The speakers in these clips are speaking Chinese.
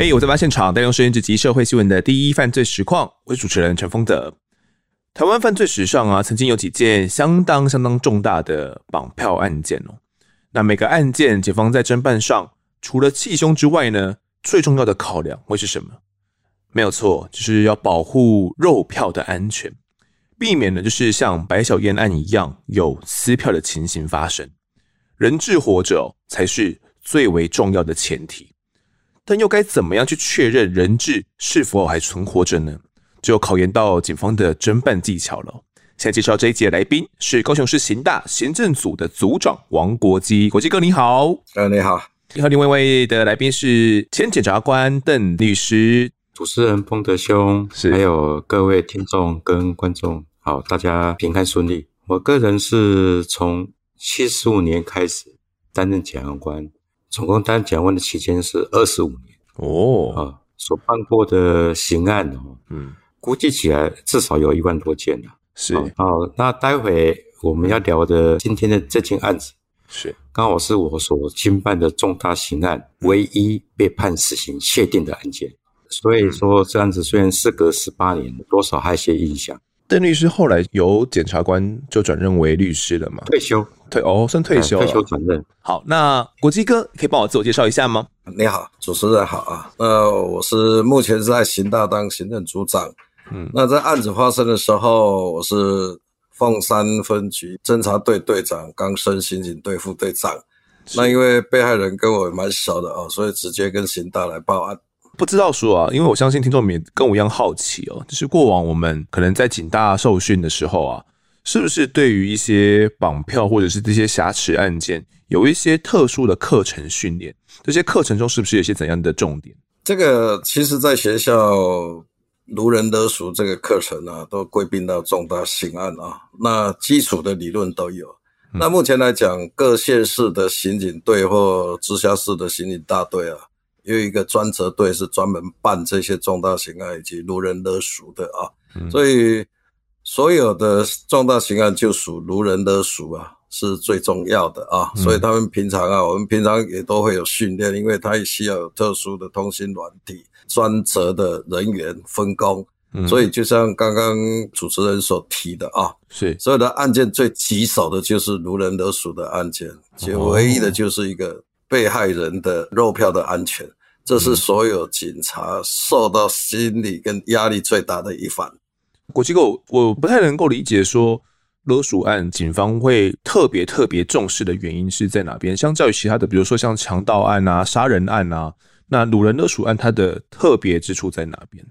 嘿，hey, 我在案发现场，带用收音机及社会新闻的第一犯罪实况，我是主持人陈丰德。台湾犯罪史上啊，曾经有几件相当相当重大的绑票案件哦。那每个案件，警方在侦办上，除了缉凶之外呢，最重要的考量会是什么？没有错，就是要保护肉票的安全，避免呢就是像白小燕案一样有撕票的情形发生。人质活着才是最为重要的前提，但又该怎么样去确认人质是否还存活着呢？就考验到警方的侦办技巧了。现在介绍这一集的来宾是高雄市刑大行政组的组长王国基，国基哥你好。呃，你好。你好，另外一位的来宾是前检察官邓律师。主持人彭德兄，是还有各位听众跟观众，好，大家平安顺利。我个人是从七十五年开始担任检察官，总共担任检察官的期间是二十五年。哦，啊，所办过的刑案哦，嗯。估计起来至少有一万多件了。是，好，那待会我们要聊的今天的这件案子，是刚好是我所经办的重大刑案唯一被判死刑确定的案件。所以说，这案子虽然事隔十八年，多少还有些印象。邓律师后来由检察官就转任为律师了嘛？退休，退哦，算退休了。退休转任。好，那国际哥可以帮我自我介绍一下吗？你好，主持人好啊。呃，我是目前是在刑大当行政组长。嗯，那在案子发生的时候，我是凤山分局侦查队队长，刚升刑警队副队长。那因为被害人跟我蛮熟的哦，所以直接跟刑大来报案。不知道说啊，因为我相信听众们也跟我一样好奇哦，就是过往我们可能在警大受训的时候啊，是不是对于一些绑票或者是这些瑕疵案件，有一些特殊的课程训练？这些课程中是不是有些怎样的重点？这个其实，在学校。如人勒赎这个课程啊，都归并到重大刑案啊，那基础的理论都有。嗯、那目前来讲，各县市的刑警队或直辖市的刑警大队啊，有一个专责队是专门办这些重大刑案以及如人勒赎的啊。嗯、所以所有的重大刑案就属如人勒赎啊，是最重要的啊。嗯、所以他们平常啊，我们平常也都会有训练，因为他也需要有特殊的通信软体。专责的人员分工，嗯、所以就像刚刚主持人所提的啊，是所有的案件最棘手的就是如人得鼠的案件，就唯一的就是一个被害人的肉票的安全，这是所有警察受到心理跟压力最大的一环。国际构，我不太能够理解说勒索案警方会特别特别重视的原因是在哪边？相较于其他的，比如说像强盗案啊、杀人案啊。那掳人勒索案它的特别之处在哪边？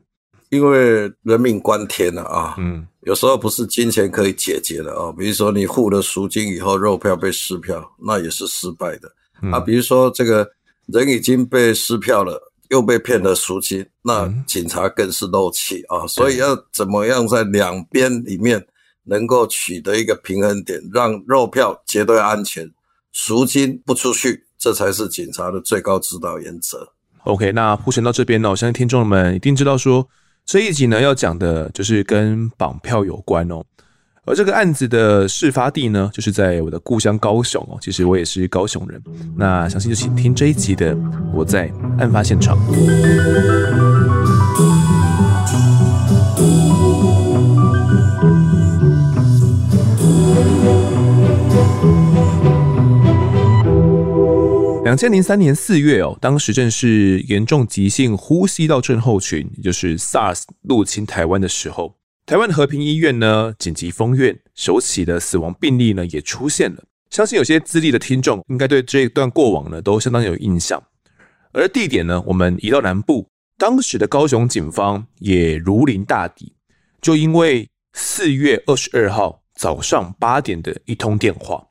因为人命关天了啊，嗯，有时候不是金钱可以解决的啊。比如说你付了赎金以后，肉票被撕票，那也是失败的、嗯、啊。比如说这个人已经被撕票了，又被骗了赎金，那警察更是漏气啊。所以要怎么样在两边里面能够取得一个平衡点，让肉票绝对安全，赎金不出去，这才是警察的最高指导原则。OK，那铺陈到这边呢，我相信听众们一定知道说，这一集呢要讲的就是跟绑票有关哦。而这个案子的事发地呢，就是在我的故乡高雄哦。其实我也是高雄人，那相信就请听这一集的我在案发现场。两千零三年四月哦，当时正是严重急性呼吸道症候群，也就是 SARS 入侵台湾的时候，台湾和平医院呢紧急封院，首起的死亡病例呢也出现了。相信有些资历的听众应该对这一段过往呢都相当有印象。而地点呢，我们移到南部，当时的高雄警方也如临大敌，就因为四月二十二号早上八点的一通电话，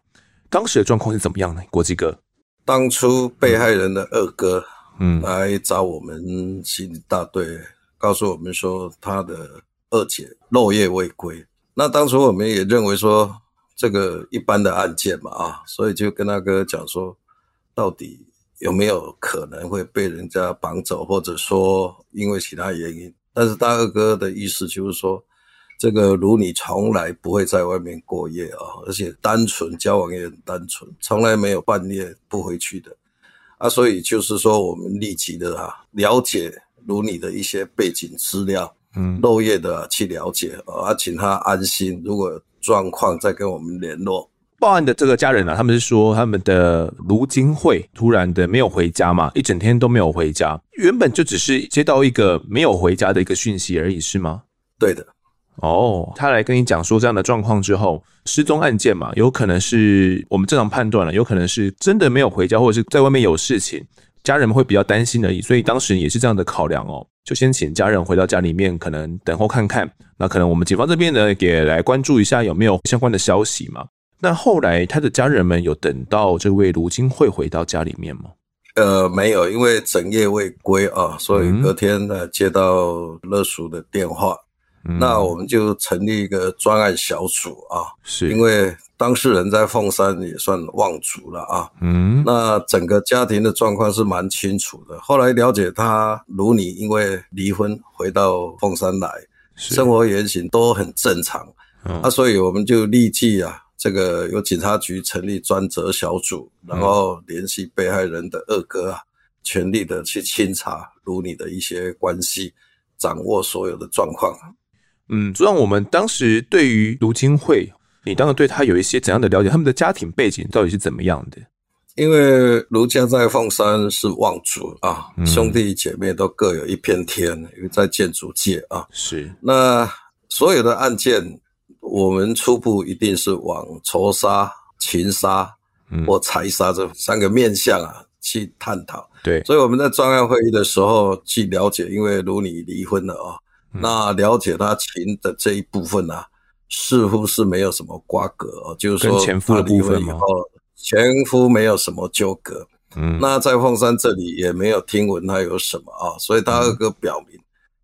当时的状况是怎么样呢？国际哥。当初被害人的二哥，嗯，来找我们刑警大队，嗯、告诉我们说他的二姐漏夜未归。那当初我们也认为说这个一般的案件嘛，啊，所以就跟大哥讲说，到底有没有可能会被人家绑走，或者说因为其他原因？但是大二哥的意思就是说。这个如你从来不会在外面过夜啊，而且单纯交往也很单纯，从来没有半夜不回去的啊，所以就是说我们立即的啊了解如你的一些背景资料，嗯，漏夜的去了解啊，请他安心，如果有状况再跟我们联络。报案的这个家人啊，他们是说他们的卢金惠突然的没有回家嘛，一整天都没有回家，原本就只是接到一个没有回家的一个讯息而已，是吗？对的。哦，他来跟你讲说这样的状况之后，失踪案件嘛，有可能是我们正常判断了，有可能是真的没有回家，或者是在外面有事情，家人们会比较担心而已，所以当时也是这样的考量哦，就先请家人回到家里面，可能等候看看。那可能我们警方这边呢，也来关注一下有没有相关的消息嘛。那后来他的家人们有等到这位卢金会回到家里面吗？呃，没有，因为整夜未归啊，所以隔天呢接到勒赎的电话，嗯，那我们就成立一个专案小组啊，是。因为当事人在凤山也算望族了啊，嗯，那整个家庭的状况是蛮清楚的。后来了解他如你因为离婚回到凤山来，生活言行都很正常，那，嗯，所以我们就立即啊。这个由警察局成立专责小组，然后联系被害人的二哥啊，全力的去清查如你的一些关系，掌握所有的状况。嗯，主要我们当时对于卢金惠，你当时对他有一些怎样的了解？他们的家庭背景到底是怎么样的？因为卢家在凤山是望族啊，嗯，兄弟姐妹都各有一片天，因为在建筑界啊，是那所有的案件。我们初步一定是往仇杀、情杀或财杀这三个面向啊去探讨。对，所以我们在专案会议的时候去了解，因为卢你离婚了啊，那了解他情的这一部分啊，似乎是没有什么瓜葛哦，就是说前夫的部分以后，前夫没有什么纠葛。嗯，那在凤山这里也没有听闻他有什么啊，所以他二哥表明，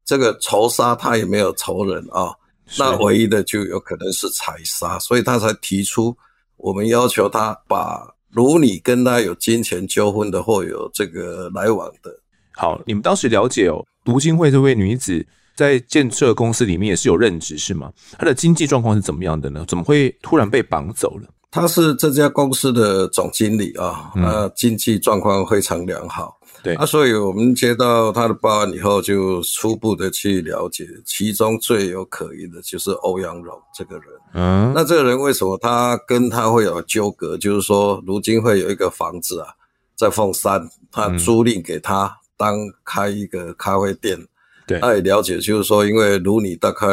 这个仇杀他也没有仇人啊。那唯一的就有可能是财杀，所以他才提出我们要求他把如你跟他有金钱纠纷的或有这个来往的。好，你们当时了解哦，读经会这位女子在建设公司里面也是有任职是吗？他的经济状况是怎么样的呢？怎么会突然被绑走了？他是这家公司的总经理啊，那经济状况非常良好。对，啊，所以我们接到他的报案以后，就初步的去了解，其中最有可疑的就是欧阳荣这个人。嗯，那这个人为什么他跟他会有纠葛？就是说，如今会有一个房子啊，在凤山，他租赁给他当开一个咖啡店。对，他也了解，就是说，因为如你大概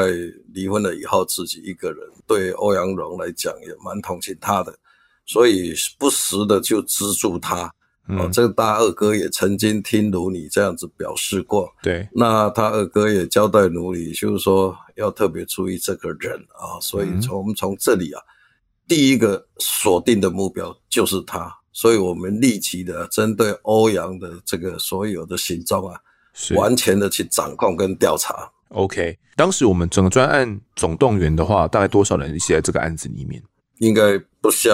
离婚了以后，自己一个人，对欧阳荣来讲也蛮同情他的，所以不时的就资助他。哦，这个大二哥也曾经听如你这样子表示过，对，那他二哥也交代如你，就是说要特别注意这个人啊，所以从我们从这里啊，第一个锁定的目标就是他，所以我们立即的针对欧阳的这个所有的行踪啊，完全的去掌控跟调查。OK，当时我们整个专案总动员的话，大概多少人一起在这个案子里面？应该不下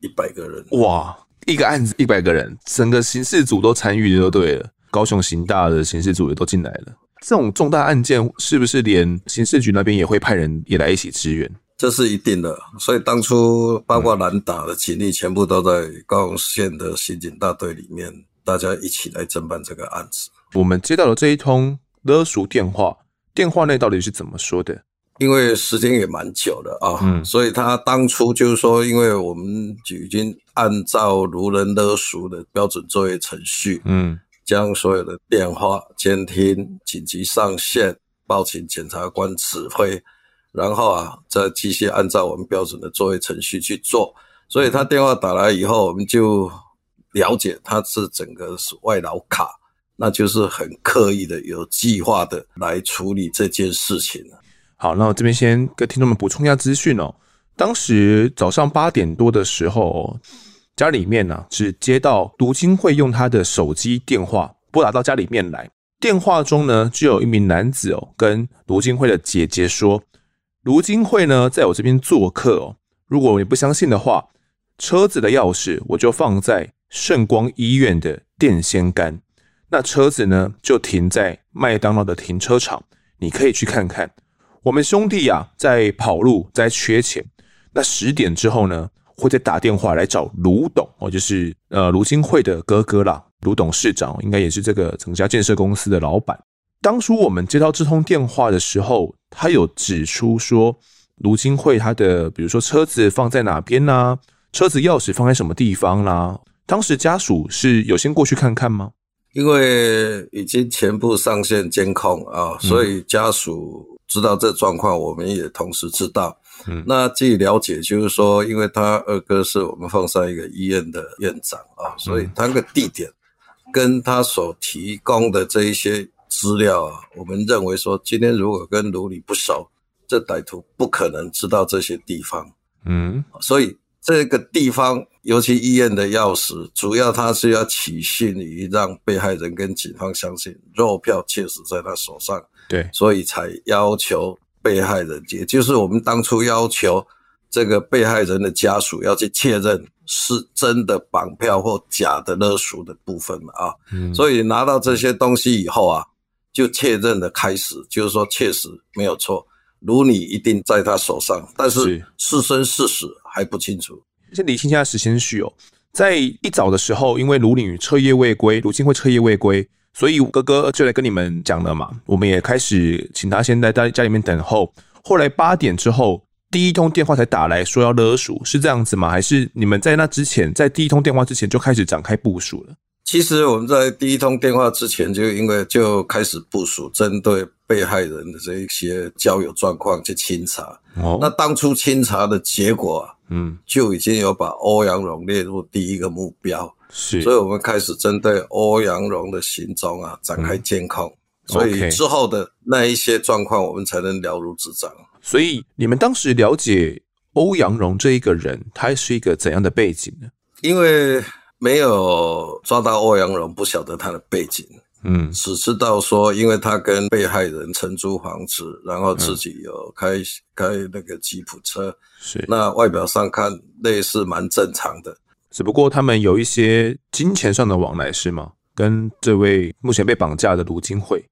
一百个人。哇！一个案子一百个人，整个刑事组都参与就对了。高雄刑大的刑事组也都进来了。这种重大案件，是不是连刑事局那边也会派人也来一起支援？这是一定的。所以当初包括南打的警力，全部都在高雄县的刑警大队里面，大家一起来侦办这个案子。我们接到了这一通勒赎电话，电话内到底是怎么说的？因为时间也蛮久了啊，嗯，所以他当初就是说，因为我们已经按照如人勒赎的标准作业程序，嗯，将所有的电话监听、紧急上线、报请检察官指挥，然后啊，再继续按照我们标准的作业程序去做。所以他电话打来以后，我们就了解他是整个是外劳卡，那就是很刻意的、有计划的来处理这件事情。好，那我这边先跟听众们补充一下资讯哦。当时早上八点多的时候，家里面呢、啊、是接到卢金惠用他的手机电话拨打到家里面来，电话中呢就有一名男子哦跟卢金惠的姐姐说，卢金惠呢在我这边做客哦，如果你不相信的话，车子的钥匙我就放在圣光医院的电线杆，那车子呢就停在麦当劳的停车场，你可以去看看。我们兄弟呀、啊，在跑路，在缺钱。那十点之后呢，会再打电话来找卢董，哦，就是呃卢金惠的哥哥啦。卢董事长，应该也是这个整家建设公司的老板。当初我们接到这通电话的时候，他有指出说，卢金惠他的比如说车子放在哪边呢？车子钥匙放在什么地方啦？当时家属是有先过去看看吗？因为已经全部上线监控啊，所以家属知道这状况，我们也同时知道。嗯，那据了解，就是说，因为他二哥是我们凤山一个医院的院长啊，所以他那个地点跟他所提供的这一些资料啊，我们认为说，今天如果跟卢里不熟，这歹徒不可能知道这些地方。嗯，所以。这个地方，尤其医院的钥匙，主要他是要取信于让被害人跟警方相信肉票确实在他手上，对，所以才要求被害人，也就是我们当初要求这个被害人的家属要去确认是真的绑票或假的勒赎的部分嘛啊，嗯，所以拿到这些东西以后啊，就确认的开始，就是说确实没有错。如你一定在他手上，但是是生是死还不清楚。先理清一下时间序哦，在一早的时候，因为卢领彻夜未归，卢金会彻夜未归，所以哥哥就来跟你们讲了嘛。我们也开始请他先在家家里面等候。后来八点之后，第一通电话才打来说要勒赎，是这样子吗？还是你们在那之前，在第一通电话之前就开始展开部署了？其实我们在第一通电话之前，就因为就开始部署针对被害人的这一些交友状况去清查。哦，那当初清查的结果啊，嗯，就已经有把欧阳荣列入第一个目标。是，所以我们开始针对欧阳荣的行踪啊展开监控。嗯，所以之后的那一些状况，我们才能了如指掌。所以你们当时了解欧阳荣这一个人，他是一个怎样的背景呢？因为没有抓到欧阳荣，不晓得他的背景，嗯，只知道说，因为他跟被害人承租房子，然后自己有开、嗯、开那个吉普车，是。那外表上看类似蛮正常的，只不过他们有一些金钱上的往来，是吗？跟这位目前被绑架的卢金惠，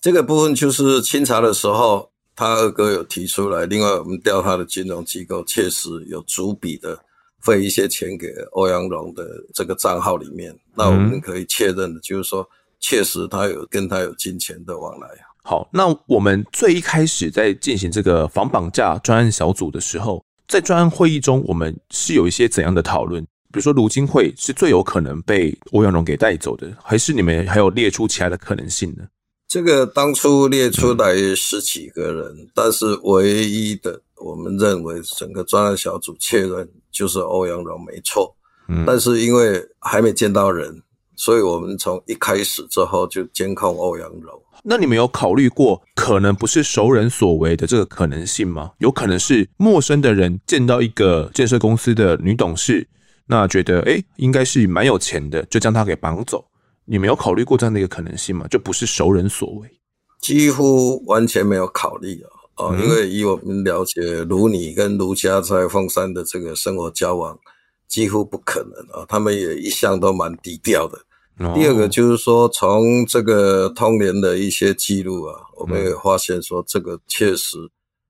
这个部分就是清查的时候，他二哥有提出来，另外我们调他的金融机构，确实有逐笔的。汇一些钱给欧阳龙的这个账号里面，那我们可以确认的就是说，确实他有跟他有金钱的往来。好，那我们最一开始在进行这个防绑架专案小组的时候，在专案会议中，我们是有一些怎样的讨论？比如说，卢金惠是最有可能被欧阳荣给带走的，还是你们还有列出其他的可能性呢？这个当初列出来十几个人，嗯、但是唯一的。我们认为整个专案小组确认就是欧阳荣没错，嗯，但是因为还没见到人，所以我们从一开始之后就监控欧阳柔。那你们有考虑过可能不是熟人所为的这个可能性吗？有可能是陌生的人见到一个建设公司的女董事，那觉得诶应该是蛮有钱的，就将她给绑走。你们有考虑过这样的一个可能性吗？就不是熟人所为，几乎完全没有考虑啊。哦，因为以我们了解卢你跟卢家在凤山的这个生活交往，几乎不可能啊。他们也一向都蛮低调的。哦。第二个就是说，从这个通联的一些记录啊，我们也发现说，这个确实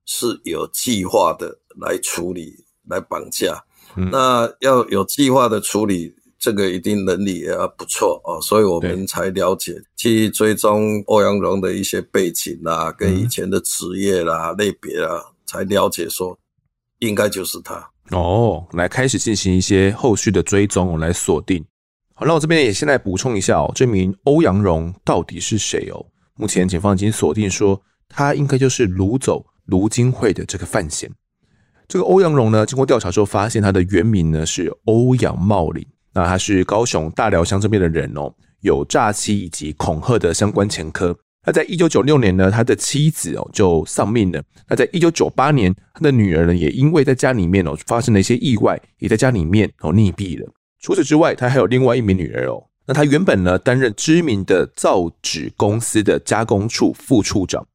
是有计划的来处理、来绑架。嗯。那要有计划的处理。这个一定能力也要不错哦，所以我们才了解去追踪欧阳荣的一些背景啦，跟以前的职业啦、类别啊，才了解说应该就是他哦。来开始进行一些后续的追踪，我来锁定。那我这边也先来补充一下哦，这名欧阳荣到底是谁哦？目前警方已经锁定说他应该就是掳走卢金惠的这个范闲。这个欧阳荣呢，经过调查之后发现他的原名呢是欧阳茂林。那他是高雄大寮乡这边的人哦，有诈欺以及恐吓的相关前科。那在一九九六年呢，他的妻子哦就丧命了。那在一九九八年，他的女儿呢也因为在家里面哦发生了一些意外，也在家里面哦溺毙了。除此之外，他还有另外一名女儿哦。那他原本呢担任知名的造纸公司的加工处副处长。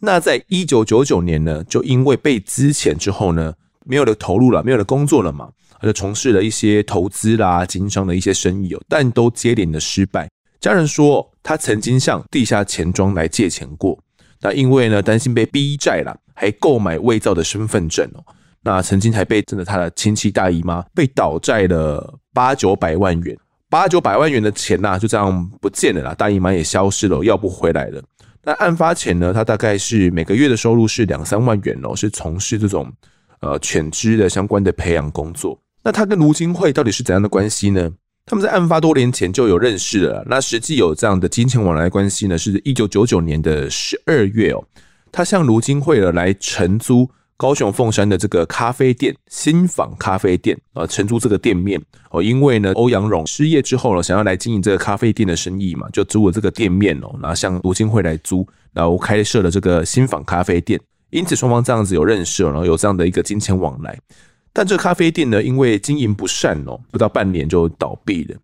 那在一九九九年呢，就因为被资遣之后呢，没有了投入了，没有了工作了嘛。他就从事了一些投资啦、经商的一些生意哦，但都接连的失败。家人说，他曾经向地下钱庄来借钱过，那因为呢担心被逼债了，还购买伪造的身份证哦。那曾经还被真的他的亲戚大姨妈被倒债了八九百万元。八九百万元的钱呐、啊，就这样不见了啦，大姨妈也消失了，要不回来了。那案发前呢，他大概是每个月的收入是两三万元哦，是从事这种呃犬只的相关的培养工作。那他跟卢金惠到底是怎样的关系呢？他们在案发多年前就有认识了。那实际有这样的金钱往来关系呢，是一九九九年的十二月哦，他向卢金惠了来承租。高雄凤山的这个咖啡店新坊咖啡店啊，承租这个店面哦，因为呢欧阳荣失业之后呢，想要来经营这个咖啡店的生意嘛，就租了这个店面哦，然后向卢金惠来租，然后开设了这个新坊咖啡店，因此双方这样子有认识，然后有这样的一个金钱往来。但这咖啡店呢，因为经营不善哦，不到半年就倒闭了。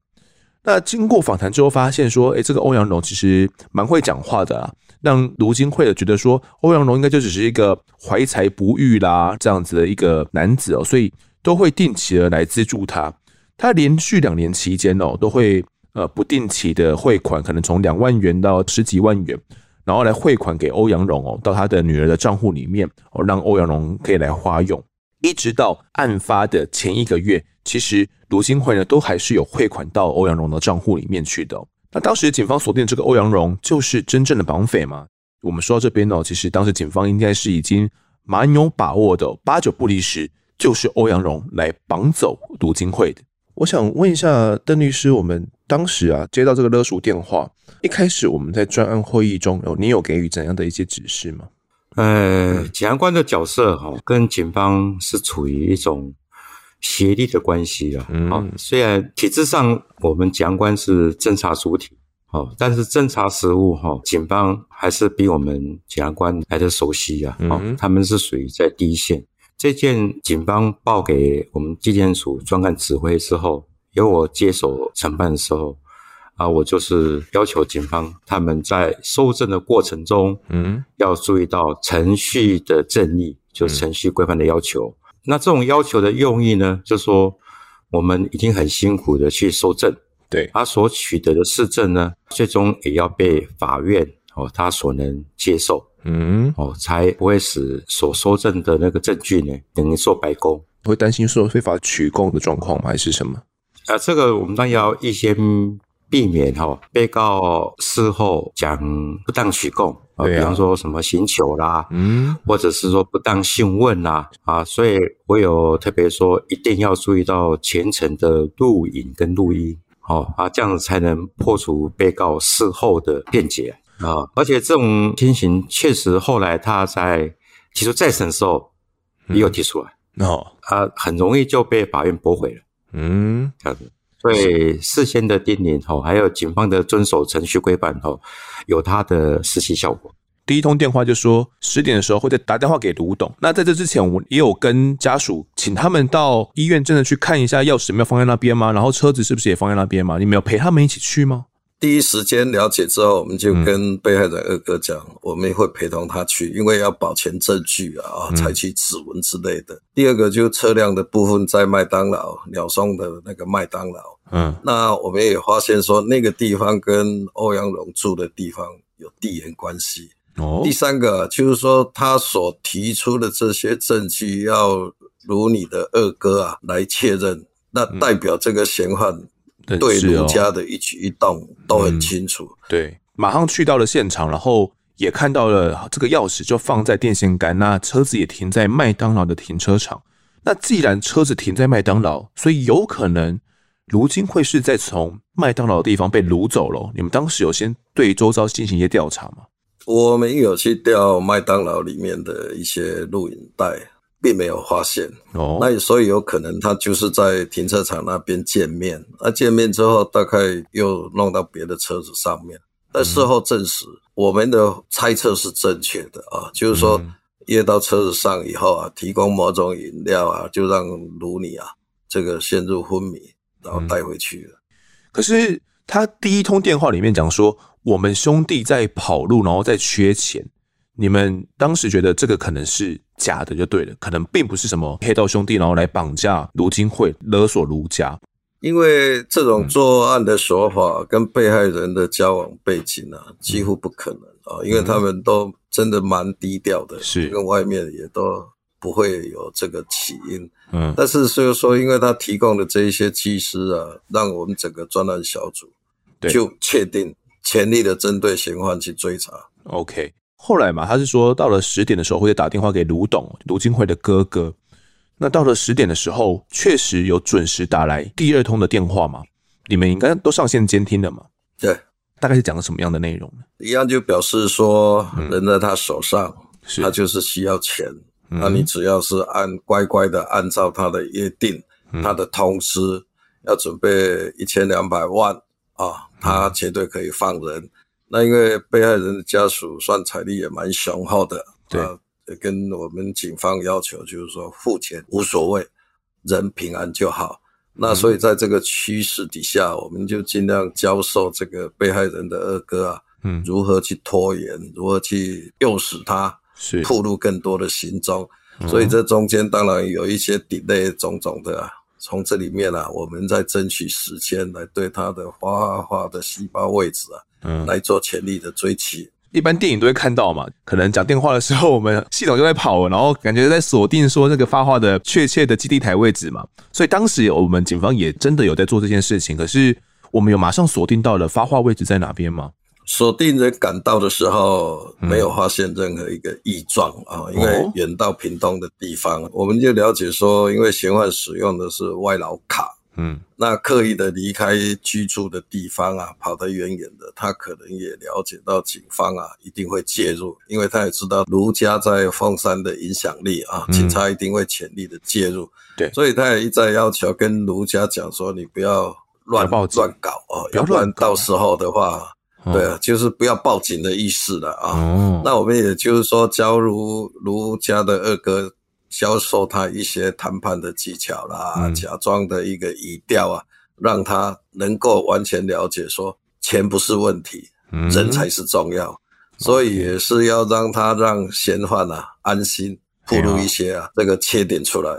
那经过访谈之后，发现说，哎，这个欧阳龙其实蛮会讲话的啊。让卢金惠觉得说，欧阳龙应该就只是一个怀才不遇啦这样子的一个男子哦，所以都会定期的来资助他。他连续两年期间哦，都会呃不定期的汇款，可能从两万元到十几万元，然后来汇款给欧阳龙哦，到他的女儿的账户里面哦，让欧阳龙可以来花用。一直到案发的前一个月，其实卢金惠呢都还是有汇款到欧阳荣的账户里面去的。那当时警方锁定这个欧阳荣就是真正的绑匪吗？我们说到这边呢，其实当时警方应该是已经蛮有把握的，八九不离十，就是欧阳荣来绑走卢金惠的。我想问一下邓律师，我们当时啊接到这个勒赎电话，一开始我们在专案会议中，有你有给予怎样的一些指示吗？呃，检察官的角色哈，跟警方是处于一种。协力的关系啊，嗯好，虽然体制上我们检察官是侦查主体，好，但是侦查实务哈，警方还是比我们检察官来的熟悉啊，好，他们是属于在第一线。这件警方报给我们纪检署专案指挥之后，由我接手承办的时候，啊，我就是要求警方他们在搜证的过程中，嗯，要注意到程序的正义，就程序规范的要求。那这种要求的用意呢，就是说我们已经很辛苦的去收证，对，他所取得的事证呢，最终也要被法院哦，他所能接受，嗯，哦，才不会使所收证的那个证据呢，等于做白工，会担心说非法取供的状况吗？还是什么？啊，这个我们当然要预先避免哈，被告事后讲不当取供。啊，比方说什么刑求啦，嗯，或者是说不当讯问啦，啊，所以我有特别说，一定要注意到全程的录影跟录音，好啊，这样子才能破除被告事后的辩解啊。而且这种情形确实后来他在提出再审的时候也有提出来，哦，啊，很容易就被法院驳回了，嗯，这样子。对事先的叮咛吼，还有警方的遵守程序规范吼，有它的实习效果。第一通电话就说十点的时候会再打电话给卢董。那在这之前，我也有跟家属请他们到医院真的去看一下钥匙没有放在那边吗？然后车子是不是也放在那边吗？你没有陪他们一起去吗？第一时间了解之后，我们就跟被害人二哥讲，嗯、我们会陪同他去，因为要保全证据啊，采取指纹之类的。嗯、第二个就是车辆的部分在麦当劳鸟松的那个麦当劳，嗯，那我们也发现说那个地方跟欧阳龙住的地方有地缘关系。哦，第三个就是说他所提出的这些证据要如你的二哥啊来确认，那代表这个嫌犯。对卢家的一举一动都很清楚，嗯，对，马上去到了现场，然后也看到了这个钥匙就放在电线杆，那车子也停在麦当劳的停车场。那既然车子停在麦当劳，所以有可能卢金会是在从麦当劳的地方被掳走了。你们当时有先对周遭进行一些调查吗？我们有去调麦当劳里面的一些录影带。并没有发现。哦，那所以有可能他就是在停车场那边见面，那见面之后大概又弄到别的车子上面，但事后证实我们的猜测是正确的啊，就是说约到车子上以后啊，提供某种饮料啊，就让卢尼啊这个陷入昏迷，然后带回去了。可是他第一通电话里面讲说，我们兄弟在跑路，然后在缺钱。你们当时觉得这个可能是假的，就对了，可能并不是什么黑道兄弟，然后来绑架卢金惠、勒索卢家。因为这种作案的手法跟被害人的交往背景啊，嗯、几乎不可能啊，因为他们都真的蛮低调的，是跟外面也都不会有这个起因。嗯，但是就是说，因为他提供的这一些机师啊，让我们整个专案小组就确定全力的针对嫌犯去追查。OK，后来嘛，他是说到了十点的时候会打电话给卢董，卢金惠的哥哥。那到了十点的时候，确实有准时打来第二通的电话嘛？你们应该都上线监听了嘛？对，大概是讲了什么样的内容呢？一样就表示说，人在他手上，是他就是需要钱。那你只要是按乖乖的按照他的约定，嗯、他的通知要准备一千两百万啊，他绝对可以放人。嗯、那因为被害人的家属算财力也蛮雄厚的，对，也跟我们警方要求就是说付钱无所谓，人平安就好。那所以在这个趋势底下，我们就尽量教授这个被害人的二哥啊，嗯，如何去拖延，如何去诱使他。是暴露更多的行踪，所以这中间当然有一些 delay 种种的啊。从这里面啊，我们在争取时间来对他的花花的细胞位置啊，嗯，来做全力的追击。一般电影都会看到嘛，可能讲电话的时候，我们系统就在跑，然后感觉在锁定说这个发话的确切的基地台位置嘛。所以当时我们警方也真的有在做这件事情，可是我们有马上锁定到了发话位置在哪边吗？锁定人赶到的时候，没有发现任何一个异状啊，因为远到屏东的地方，我们就了解说，因为嫌犯使用的是外劳卡，嗯，那刻意的离开居住的地方啊，跑得远远的，他可能也了解到警方啊一定会介入，因为他也知道卢家在凤山的影响力啊，警察一定会全力的介入，对，所以他也一再要求跟卢家讲说，你不要乱乱搞啊，要不然到时候的话。对啊，就是不要报警的意思了啊。哦、那我们也就是说，教如卢家的二哥教授他一些谈判的技巧啦，嗯、假装的一个语调啊，让他能够完全了解说钱不是问题，嗯、人才是重要。所以也是要让他让嫌犯啊安心，暴露一些啊、嗯、这个缺点出来。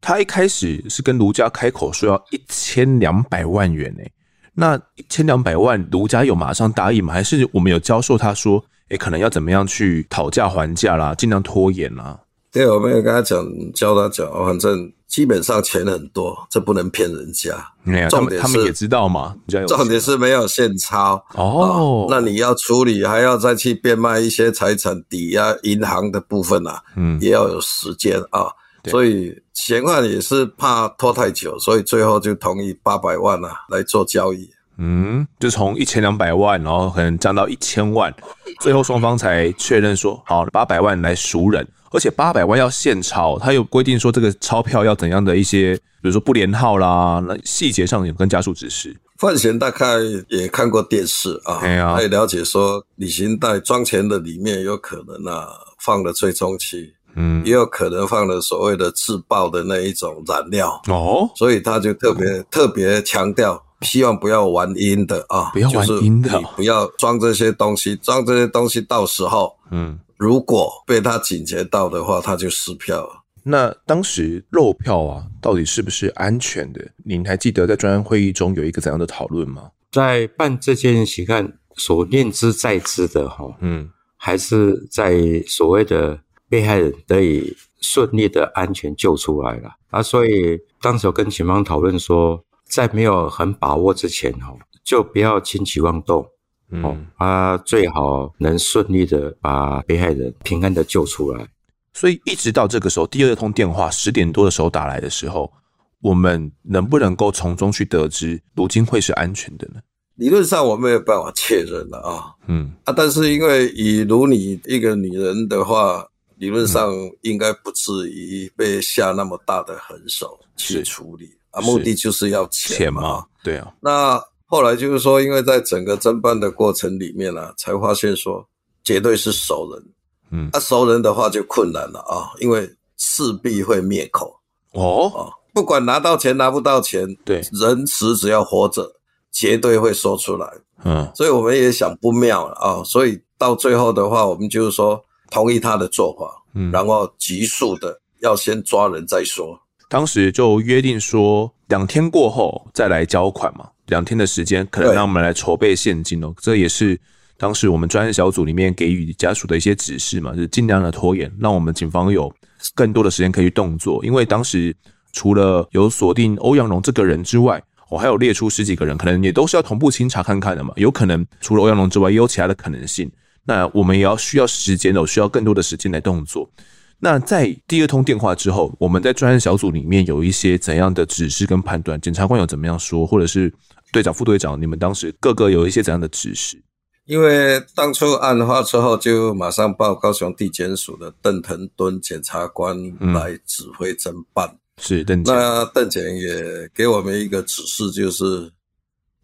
他一开始是跟卢家开口说要一千两百万元诶、欸。那一千两百万，卢家有马上答应吗？还是我们有教授他说，诶，可能要怎么样去讨价还价啦，尽量拖延啦？对，我们有跟他讲，教他讲，反正基本上钱很多，这不能骗人家。嗯、重点是他们也知道嘛，重点是没有现钞哦、啊。那你要处理，还要再去变卖一些财产抵押银行的部分啊，嗯，也要有时间啊。所以嫌犯也是怕拖太久，所以最后就同意八百万啊来做交易。嗯，就从一千两百万，然后可能降到一千万，最后双方才确认说好八百万来赎人，而且八百万要现钞，他有规定说这个钞票要怎样的一些，比如说不连号啦，那细节上有跟家属指示。范闲大概也看过电视啊，他也了解说旅行袋装钱的里面有可能啊放了追踪器。嗯，也有可能放了所谓的自爆的那一种燃料哦，所以他就特别、嗯、特别强调，希望不要玩阴的啊，不要玩阴的，不要装这些东西，装这些东西到时候，嗯，如果被他警觉到的话，他就撕票了。那当时漏票啊，到底是不是安全的？您还记得在专案会议中有一个怎样的讨论吗？在办这件血案所念之在之的哈，嗯，还是在所谓的。被害人得以顺利的安全救出来了啊！所以当时我跟警方讨论说，在没有很把握之前哦，就不要轻举妄动，嗯，啊，最好能顺利的把被害人平安的救出来。所以一直到这个时候，第二通电话十点多的时候打来的时候，我们能不能够从中去得知卢金会是安全的呢？理论上我没有办法确认了啊，嗯啊，但是因为以如你一个女人的话。理论上应该不至于被下那么大的狠手去处理啊，目的就是要钱嘛。对啊。那后来就是说，因为在整个侦办的过程里面呢、啊，才发现说绝对是熟人。嗯，啊，熟人的话就困难了啊，因为势必会灭口。哦啊，不管拿到钱拿不到钱，对，人死只要活着，绝对会说出来。嗯，所以我们也想不妙了啊，所以到最后的话，我们就是说。同意他的做法，嗯，然后急速的要先抓人再说。当时就约定说，两天过后再来交款嘛，两天的时间可能让我们来筹备现金哦。这也是当时我们专案小组里面给予家属的一些指示嘛，就是尽量的拖延，让我们警方有更多的时间可以动作。因为当时除了有锁定欧阳龙这个人之外，我还有列出十几个人，可能也都是要同步清查看看的嘛。有可能除了欧阳龙之外，也有其他的可能性。那我们也要需要时间哦，需要更多的时间来动作。那在第二通电话之后，我们在专案小组里面有一些怎样的指示跟判断？检察官有怎么样说，或者是队长、副队长，你们当时各个有一些怎样的指示？因为当初案发之后，就马上报高雄地检署的邓腾敦检察官来指挥侦办。嗯、是邓检，那邓检也给我们一个指示，就是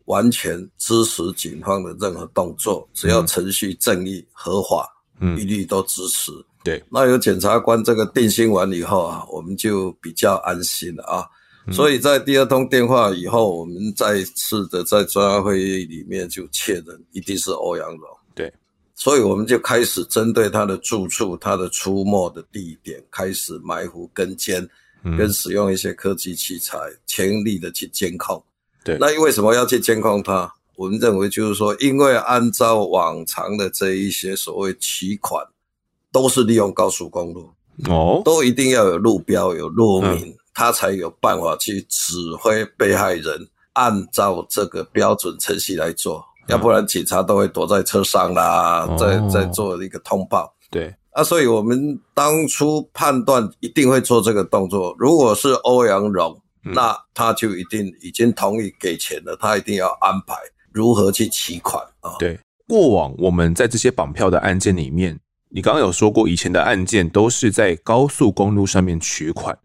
完全支持警方的任何动作，只要程序正义、合法，嗯，一律都支持。对，那有检察官这个定心丸以后啊，我们就比较安心了啊。嗯、所以在第二通电话以后，我们再次的在专案会议里面就确认一定是欧阳龙。对，所以我们就开始针对他的住处、他的出没的地点开始埋伏跟监，嗯、跟使用一些科技器材，全力的去监控。对，那为什么要去监控他？我们认为就是说，因为按照往常的这一些所谓取款。都是利用高速公路哦，都一定要有路标、有路名，嗯、他才有办法去指挥被害人按照这个标准程序来做，嗯、要不然警察都会躲在车上啦，哦、再再做一个通报。对啊，所以我们当初判断一定会做这个动作。如果是欧阳荣，嗯、那他就一定已经同意给钱了，他一定要安排如何去取款啊。对，过往我们在这些绑票的案件里面。你刚刚有说过，以前的案件都是在高速公路上面取款，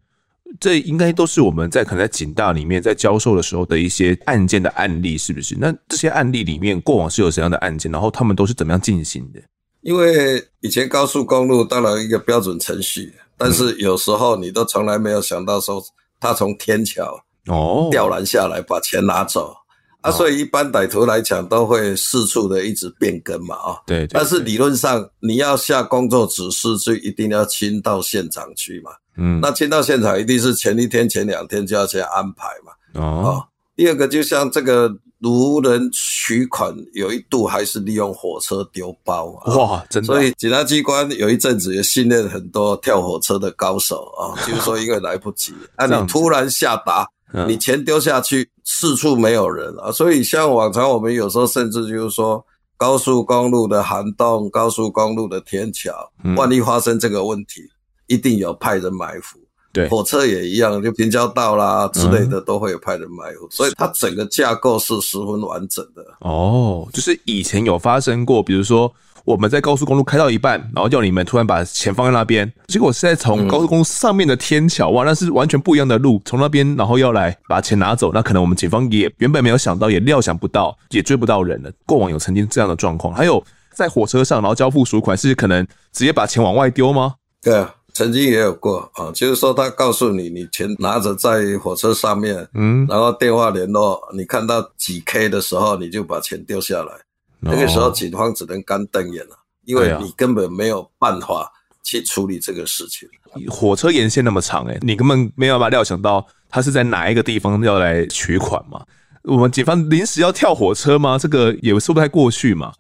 这应该都是我们在可能在警大里面在教授的时候的一些案件的案例，是不是？那这些案例里面，过往是有怎样的案件？然后他们都是怎么样进行的？因为以前高速公路当然一个标准程序，但是有时候你都从来没有想到说他从天桥哦吊篮下来把钱拿走。啊，所以一般歹徒来讲都会四处的一直变更嘛，啊，对，对，对。但是理论上你要下工作指示，就一定要亲到现场去嘛。嗯。那签到现场一定是前一天、前两天就要先安排嘛。哦。第二个，就像这个无人取款，有一度还是利用火车丢包啊。哇，真的。所以检察机关有一阵子也训练很多跳火车的高手啊，就是说因为来不及，啊，你突然下达。你钱丢下去，四处没有人啊，所以像往常我们有时候甚至就是说，高速公路的涵洞、高速公路的天桥，万一发生这个问题，一定有派人埋伏。对，火车也一样，就平交道啦之类的都会有派人埋伏，所以它整个架构是十分完整的。哦，就是以前有发生过，比如说。我们在高速公路开到一半，然后叫你们突然把钱放在那边，结果是在从高速公路上面的天桥，哇，那是完全不一样的路，从那边然后要来把钱拿走，那可能我们警方也原本没有想到，也料想不到，也追不到人了。过往有曾经这样的状况，还有在火车上然后交付赎款，是可能直接把钱往外丢吗？对啊，曾经也有过啊，就是说他告诉你，你钱拿着在火车上面，嗯，然后电话联络，你看到几 K 的时候，你就把钱丢下来。那个时候，警方只能干瞪眼了，因为你根本没有办法去处理这个事情。火车沿线那么长，诶，你根本没有办法料想到他是在哪一个地方要来取款嘛？我们警方临时要跳火车吗？这个也说不太过去嘛。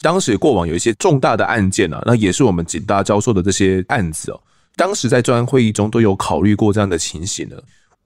当时过往有一些重大的案件啊，那也是我们警大教授的这些案子哦。当时在专案会议中都有考虑过这样的情形呢。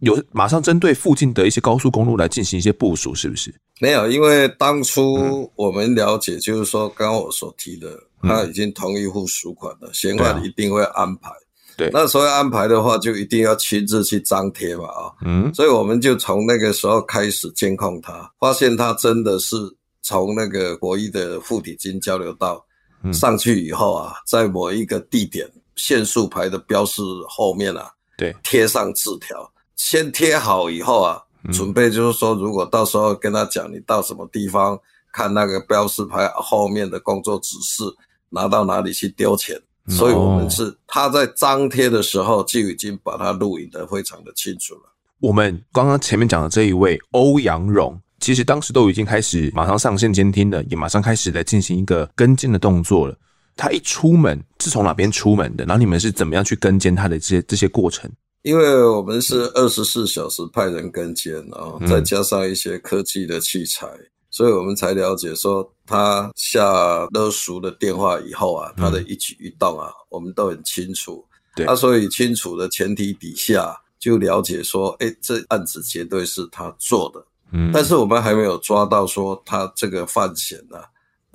有马上针对附近的一些高速公路来进行一些部署，是不是？没有，因为当初我们了解，就是说，刚刚我所提的，嗯、他已经同意付赎款了，嫌犯一定会安排。对，那所以安排的话，就一定要亲自去张贴嘛，啊，嗯，所以我们就从那个时候开始监控他，发现他真的是从那个国一的富体金交流道上去以后啊，在某一个地点限速牌的标识后面啊，对，贴上字条。先贴好以后啊，准备就是说，如果到时候跟他讲你到什么地方看那个标识牌后面的工作指示，拿到哪里去丢钱。所以我们是他在张贴的时候就已经把它录影的非常的清楚了。我们刚刚前面讲的这一位欧阳荣，其实当时都已经开始马上上线监听了，也马上开始来进行一个跟进的动作了。他一出门是从哪边出门的？然后你们是怎么样去跟监他的这些这些过程？因为我们是二十四小时派人跟监，然后再加上一些科技的器材，嗯、所以我们才了解说他下勒赎的电话以后啊，他的一举一动啊，嗯、我们都很清楚。对，他所以清楚的前提底下，就了解说，哎，这案子绝对是他做的。嗯，但是我们还没有抓到说他这个犯嫌呢、啊，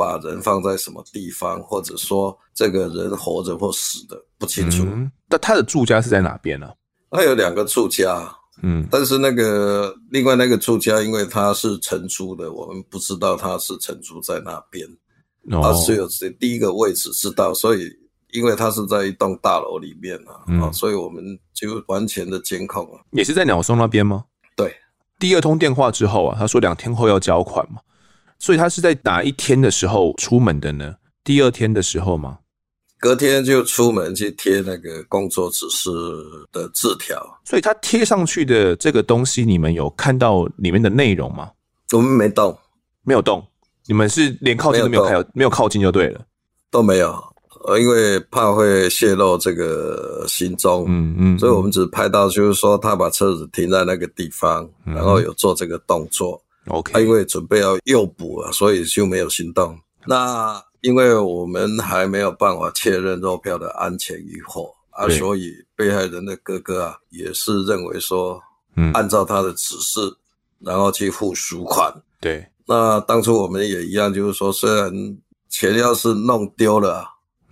把人放在什么地方，或者说这个人活着或死的不清楚。那、嗯、他的住家是在哪边呢、啊？他有两个住家。嗯，但是那个另外那个住家，因为他是承租的，我们不知道他是承租在那边。哦，他只有第一个位置知道，所以因为他是在一栋大楼里面啊，啊、嗯，所以我们就完全的监控啊。也是在鸟松那边吗？对。第二通电话之后啊，他说两天后要交款嘛，所以他是在哪一天的时候出门的呢？第二天的时候吗？隔天就出门去贴那个工作指示的字条，所以他贴上去的这个东西，你们有看到里面的内容吗？我们没动，没有动，你们是连靠近都没有开，没有靠近就对了，都没有，呃，因为怕会泄露这个行踪，嗯嗯，所以我们只拍到就是说他把车子停在那个地方，嗯、然后有做这个动作，OK，他因为准备要诱捕啊，所以就没有行动。那因为我们还没有办法确认肉票的安全与否啊，所以被害人的哥哥啊也是认为说，嗯，按照他的指示，然后去付赎款。对，那当初我们也一样，就是说，虽然钱要是弄丢了，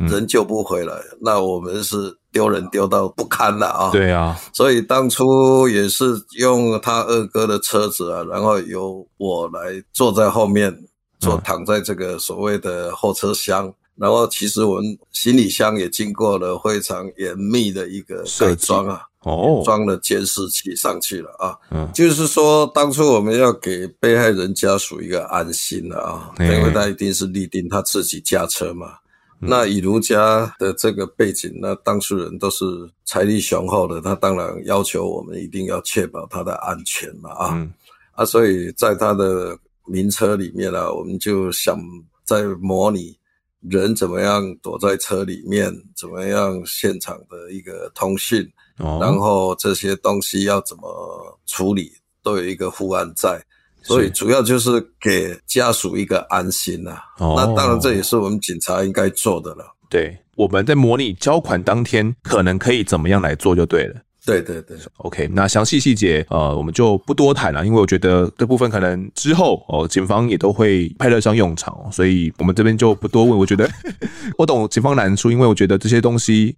人救不回来，嗯，那我们是丢人丢到不堪了啊。对啊，所以当初也是用他二哥的车子啊，然后由我来坐在后面。坐躺在这个所谓的后车厢，嗯，然后其实我们行李箱也经过了非常严密的一个改装啊，哦，装了监视器上去了啊，嗯，就是说当初我们要给被害人家属一个安心了啊，因为他一定是立定他自己驾车嘛，嗯，那以儒家的这个背景，那当事人都是财力雄厚的，他当然要求我们一定要确保他的安全嘛啊，嗯，啊，所以在他的。名车里面啊，我们就想在模拟人怎么样躲在车里面，怎么样现场的一个通讯，哦，然后这些东西要怎么处理，都有一个护案在，所以主要就是给家属一个安心呐，啊。哦，那当然这也是我们警察应该做的了。对，我们在模拟交款当天，可能可以怎么样来做就对了。对对对，OK，那详细细节呃，我们就不多谈了，因为我觉得这部分可能之后哦，警方也都会派得上用场，所以我们这边就不多问。我觉得 我懂警方难处，因为我觉得这些东西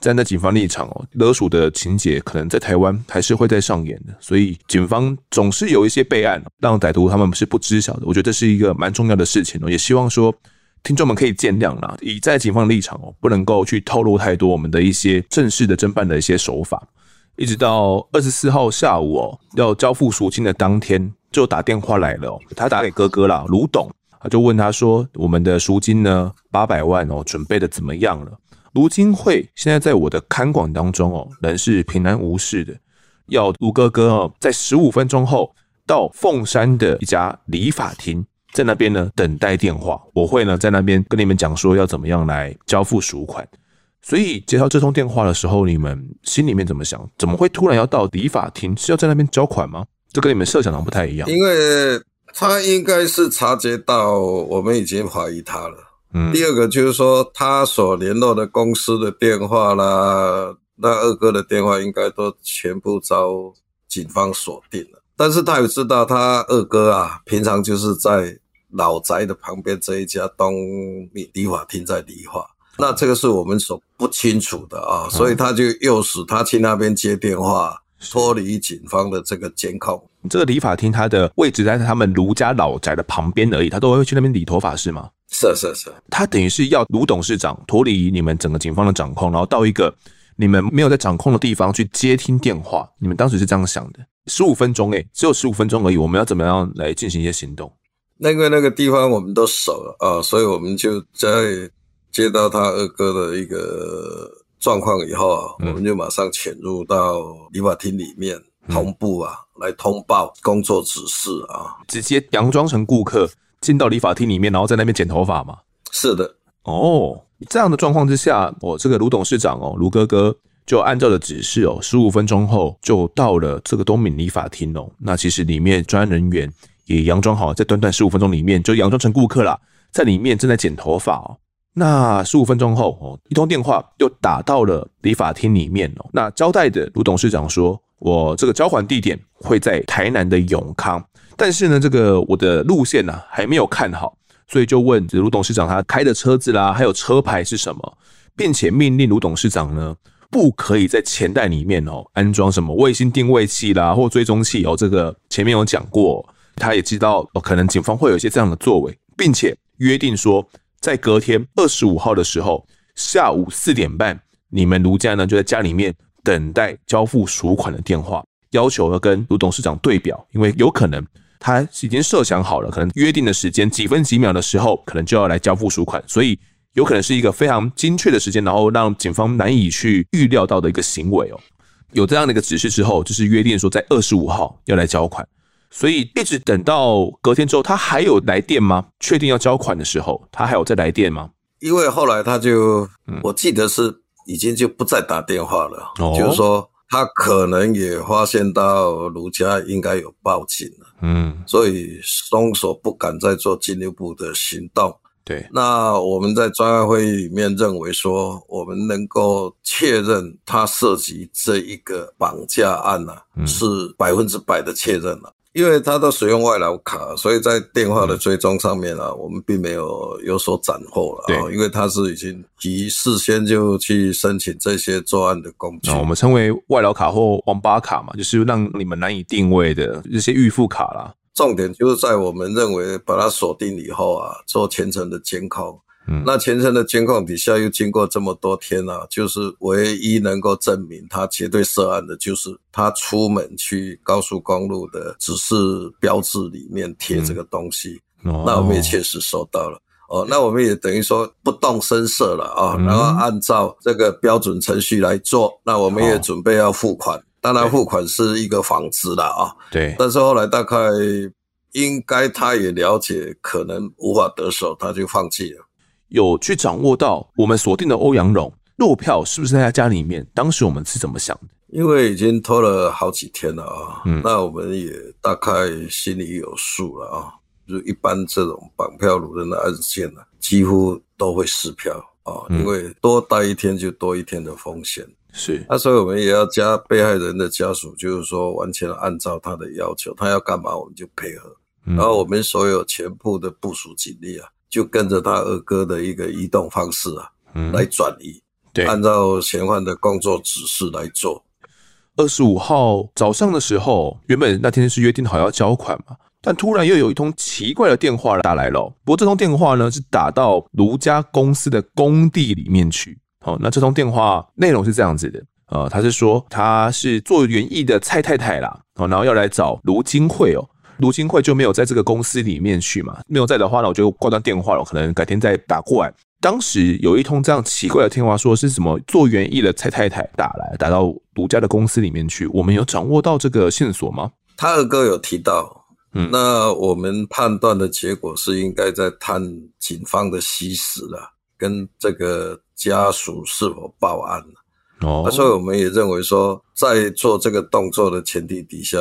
站在警方立场哦，勒索的情节可能在台湾还是会再上演的，所以警方总是有一些备案，让歹徒他们是不知晓的。我觉得这是一个蛮重要的事情哦，也希望说听众们可以见谅啦，以在警方立场哦，不能够去透露太多我们的一些正式的侦办的一些手法。一直到二十四号下午哦，要交付赎金的当天，就打电话来了。他打给哥哥啦，卢董，他就问他说：“我们的赎金呢？八百万哦，准备的怎么样了？”卢金惠现在在我的看管当中哦，人是平安无事的。要卢哥哥哦，在十五分钟后到凤山的一家理发厅，在那边呢等待电话。我会呢在那边跟你们讲说要怎么样来交付赎款。所以接到这通电话的时候，你们心里面怎么想？怎么会突然要到理发厅？是要在那边交款吗？这跟你们设想的不太一样。因为他应该是察觉到我们已经怀疑他了。第二个就是说，他所联络的公司的电话啦，那二哥的电话应该都全部遭警方锁定了。但是他也知道，他二哥啊，平常就是在老宅的旁边这一家东理理发厅在理发。那这个是我们所不清楚的啊，所以他就诱使他去那边接电话，脱离警方的这个监控。这个理发厅它的位置在他们卢家老宅的旁边而已，他都会去那边理头发是吗？是是是，他等于是要卢董事长脱离你们整个警方的掌控，然后到一个你们没有在掌控的地方去接听电话。你们当时是这样想的？十五分钟诶，只有十五分钟而已，我们要怎么样来进行一些行动？那个那个地方我们都熟了啊，所以我们就在。接到他二哥的一个状况以后啊，我们就马上潜入到理发厅里面，同步啊来通报工作指示啊，直接佯装成顾客进到理发厅里面，然后在那边剪头发嘛。是的，哦，这样的状况之下，我这个卢董事长哦，卢哥哥就按照的指示哦，十五分钟后就到了这个东敏理发厅哦。那其实里面专案人员也佯装好，在短短十五分钟里面就佯装成顾客啦，在里面正在剪头发哦。那十五分钟后，哦，一通电话又打到了理发厅里面哦。那交代的卢董事长说，我这个交还地点会在台南的永康，但是呢，这个我的路线呢、啊、还没有看好，所以就问卢董事长他开的车子啦，还有车牌是什么，并且命令卢董事长呢不可以在钱袋里面哦安装什么卫星定位器啦或追踪器哦，这个前面有讲过，他也知道，可能警方会有一些这样的作为，并且约定说在隔天二十五号的时候下午四点半。你们卢家呢，就在家里面等待交付赎款的电话，要求要跟卢董事长对表，因为有可能他已经设想好了，可能约定的时间几分几秒的时候，可能就要来交付赎款，所以有可能是一个非常精确的时间，然后让警方难以去预料到的一个行为哦。有这样的一个指示之后，就是约定说在二十五号要来交款，所以一直等到隔天之后，他还有来电吗？确定要交款的时候，他还有再来电吗？因为后来他就，我记得是。已经就不再打电话了，哦、就是说他可能也发现到卢家应该有报警了，嗯，所以松手不敢再做进一步的行动。对，那我们在专案会议里面认为说，我们能够确认他涉及这一个绑架案呢、啊，嗯、是百分之百的确认了。因为他都使用外劳卡，所以在电话的追踪上面啊，嗯、我们并没有有所斩获了啊。对，因为他是已经及事先就去申请这些作案的工具。我们称为外劳卡或网吧卡嘛，就是让你们难以定位的这些预付卡啦。重点就是在我们认为把它锁定以后啊，做全程的监控。嗯，那全程的监控底下又经过这么多天啊，就是唯一能够证明他绝对涉案的，就是他出门去高速公路的指示标志里面贴这个东西。嗯哦、那我们也确实收到了。哦，那我们也等于说不动声色了啊，嗯、然后按照这个标准程序来做。那我们也准备要付款，哦、当然付款是一个幌子了啊。对。但是后来大概应该他也了解可能无法得手，他就放弃了。有去掌握到我们锁定的欧阳荣落票是不是在他家里面？当时我们是怎么想的？因为已经拖了好几天了啊，嗯，那我们也大概心里有数了啊。就一般这种绑票掳人的案件呢，几乎都会失票啊，因为多待一天就多一天的风险。是，那所以我们也要加被害人的家属，就是说完全按照他的要求，他要干嘛我们就配合，然后我们所有全部的部署警力啊。就跟着他二哥的一个移动方式啊，嗯，来转移，对，按照嫌犯的工作指示来做。二十五号早上的时候，原本那天是约定好要交款嘛，但突然又有一通奇怪的电话打来了。不过这通电话呢是打到卢家公司的工地里面去。好，那这通电话内容是这样子的，呃，他是说他是做园艺的蔡太太啦，哦然后要来找卢金惠哦。卢金惠就没有在这个公司里面去嘛？没有在的话呢，我就挂断电话了。我可能改天再打过来。当时有一通这样奇怪的电话，说是什么做园艺的蔡太太打来，打到卢家的公司里面去。我们有掌握到这个线索吗？他二哥有提到，嗯，那我们判断的结果是应该在探警方的虚实了，跟这个家属是否报案了。哦，所以我们也认为说，在做这个动作的前提底下。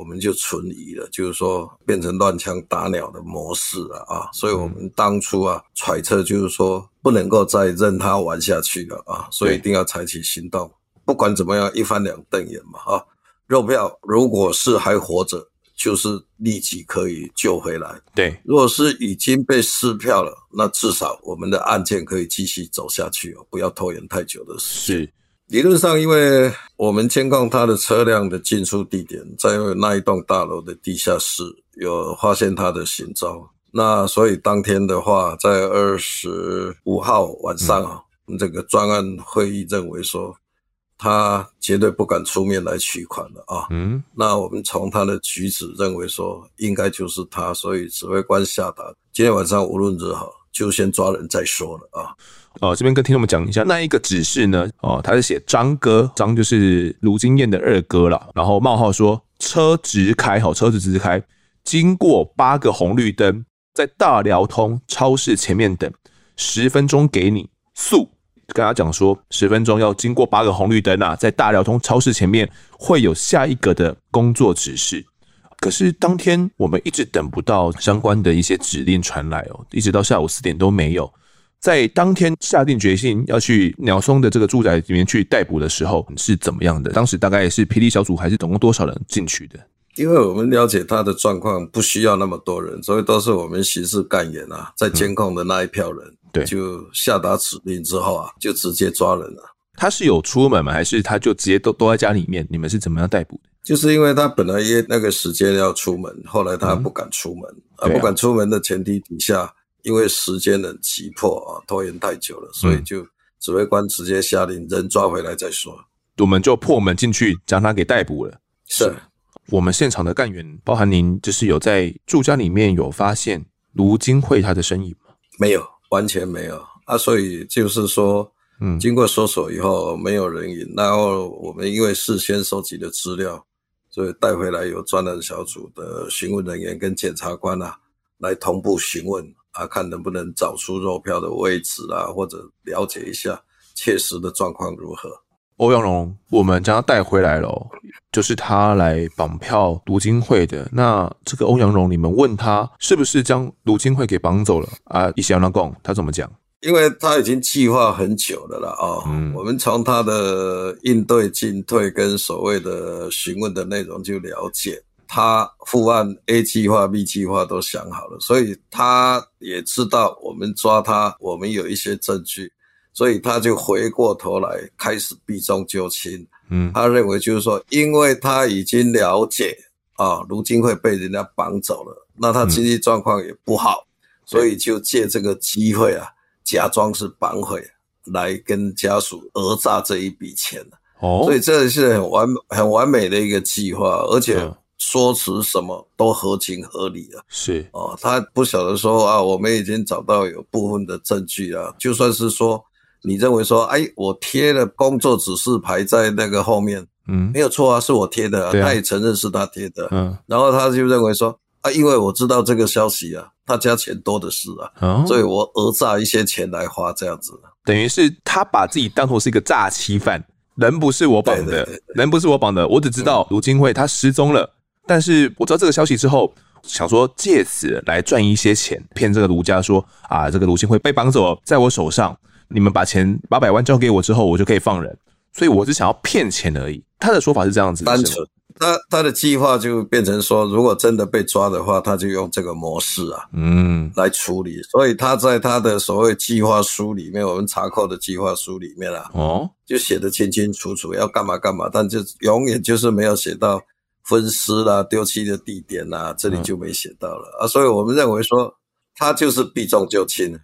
我们就存疑了，就是说变成乱枪打鸟的模式了啊！所以我们当初啊揣测就是说不能够再任他玩下去了啊，所以一定要采取行动。不管怎么样，一翻两瞪眼嘛啊！肉票如果是还活着，就是立即可以救回来。对，如果是已经被撕票了，那至少我们的案件可以继续走下去哦，不要拖延太久的时间。是。理论上，因为我们监控他的车辆的进出地点，在那一栋大楼的地下室有发现他的行踪，那所以当天的话，在二十五号晚上啊，嗯、这个专案会议认为说，他绝对不敢出面来取款了啊。嗯，那我们从他的举止认为说，应该就是他，所以指挥官下达，今天晚上无论如何，就先抓人再说了啊。呃，这边跟听众们讲一下，那一个指示呢？哦，他是写张哥，张就是卢金燕的二哥啦。然后冒号说车直开，好，车子直开，经过八个红绿灯，在大辽通超市前面等十分钟，给你速。跟他讲说，十分钟要经过八个红绿灯啊，在大辽通超市前面会有下一个的工作指示。可是当天我们一直等不到相关的一些指令传来哦，一直到下午四点都没有。在当天下定决心要去鸟松的这个住宅里面去逮捕的时候是怎么样的？当时大概是霹雳小组还是总共多少人进去的？因为我们了解他的状况，不需要那么多人，所以都是我们刑事干员啊，在监控的那一票人，对、嗯，就下达指令之后啊，就直接抓人了。他是有出门吗？还是他就直接都都在家里面？你们是怎么样逮捕的？就是因为他本来约那个时间要出门，后来他不敢出门，嗯、啊，不敢出门的前提底下。因为时间很急迫啊，拖延太久了，所以就指挥官直接下令人抓回来再说。我们就破门进去，将他给逮捕了。是，是我们现场的干员，包含您，就是有在住家里面有发现卢金惠他的身影吗？没有，完全没有啊。所以就是说，嗯，经过搜索以后没有人影，然后我们因为事先收集的资料，所以带回来有专案小组的询问人员跟检察官啊，来同步询问。啊，看能不能找出肉票的位置啊，或者了解一下切实的状况如何。欧阳龙，我们将他带回来了，就是他来绑票卢金惠的。那这个欧阳龙，你们问他是不是将卢金惠给绑走了啊？一想到讲，他怎么讲？因为他已经计划很久了啦。啊、哦。嗯，我们从他的应对进退跟所谓的询问的内容就了解。他副案 A 计划、B 计划都想好了，所以他也知道我们抓他，我们有一些证据，所以他就回过头来开始避重就轻。嗯，他认为就是说，因为他已经了解啊，卢金会被人家绑走了，那他经济状况也不好，嗯、所以就借这个机会啊，假装是绑匪来跟家属讹诈这一笔钱。哦，所以这是很完很完美的一个计划，而且。嗯说辞什么都合情合理啊，是。哦，他不晓得说啊，我们已经找到有部分的证据啊，就算是说你认为说，哎，我贴了工作指示牌在那个后面，嗯，没有错啊，是我贴的啊，啊，他也承认是他贴的，嗯，然后他就认为说，啊，因为我知道这个消息啊，他家钱多的是啊，哦，所以我讹诈一些钱来花这样子，等于是他把自己当做是一个诈欺犯，人不是我绑的，对对对对，人不是我绑的，我只知道卢金惠他失踪了。但是我知道这个消息之后，想说借此来赚一些钱，骗这个卢家说啊，这个卢金惠被绑走在我手上，你们把钱八百万交给我之后，我就可以放人。所以我是想要骗钱而已。他的说法是这样子，单纯。他他的计划就变成说，如果真的被抓的话，他就用这个模式啊，嗯，来处理。所以他在他的所谓计划书里面，我们查扣的计划书里面啊，哦，就写的清清楚楚要干嘛干嘛，但就永远就是没有写到。分尸啦，丢弃的地点啦，这里就没写到了、嗯、啊，所以我们认为说他就是避重就轻，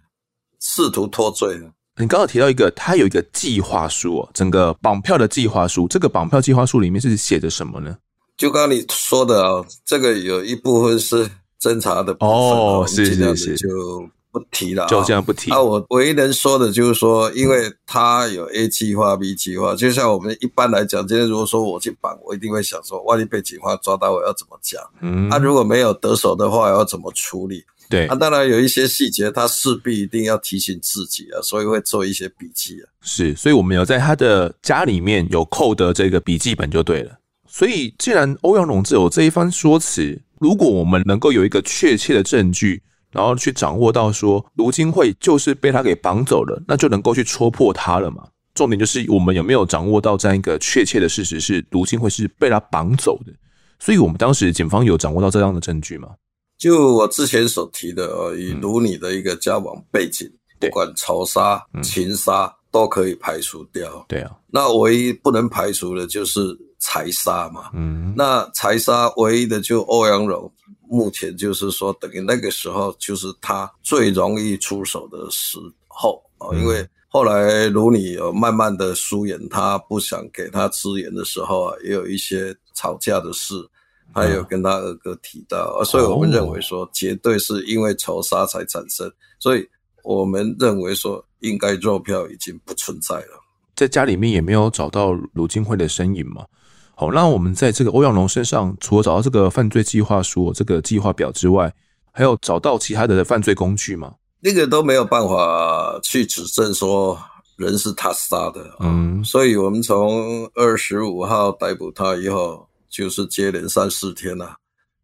试图脱罪。你刚刚提到一个，他有一个计划书哦，整个绑票的计划书，这个绑票计划书里面是写着什么呢？就刚刚你说的啊、哦，这个有一部分是侦查的部分哦，是是是，就。不提了，就这样不提。啊，我唯一能说的就是说，因为他有 A 计划、B 计划，就像我们一般来讲，今天如果说我去绑，我一定会想说，万一被警方抓到，我要怎么讲？嗯，啊，如果没有得手的话，要怎么处理？对，啊，当然有一些细节，他势必一定要提醒自己啊，所以会做一些笔记啊。是，所以我们有在他的家里面有扣的这个笔记本就对了。所以，既然欧阳龙志有这一番说辞，如果我们能够有一个确切的证据。然后去掌握到说卢金惠就是被他给绑走了，那就能够去戳破他了嘛。重点就是我们有没有掌握到这样一个确切的事实，是卢金惠是被他绑走的。所以我们当时警方有掌握到这样的证据吗？就我之前所提的，呃，以卢你的一个交往背景，不管仇杀、情杀都可以排除掉。对啊，那唯一不能排除的就是财杀嘛。嗯，那财杀唯一的就欧阳龙。目前就是说，等于那个时候就是他最容易出手的时候啊，因为后来卢你有慢慢的疏远他，不想给他资源的时候啊，也有一些吵架的事，他有跟他二哥提到，啊所以我们认为说，绝对是因为仇杀才产生，所以我们认为说，应该肉票已经不存在了，在家里面也没有找到卢金惠的身影嘛。好，那我们在这个欧阳龙身上，除了找到这个犯罪计划书、这个计划表之外，还有找到其他的犯罪工具吗？那个都没有办法去指证说人是他杀的。嗯，所以我们从二十五号逮捕他以后，就是接连三四天呐、啊，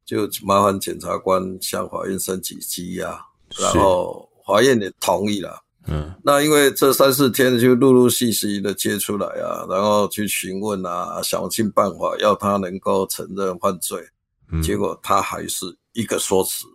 就麻烦检察官向法院申请羁押，然后法院也同意了。嗯，那因为这三四天就陆陆续续的接出来啊，然后去询问啊，想尽办法要他能够承认犯罪，嗯，结果他还是一个说辞，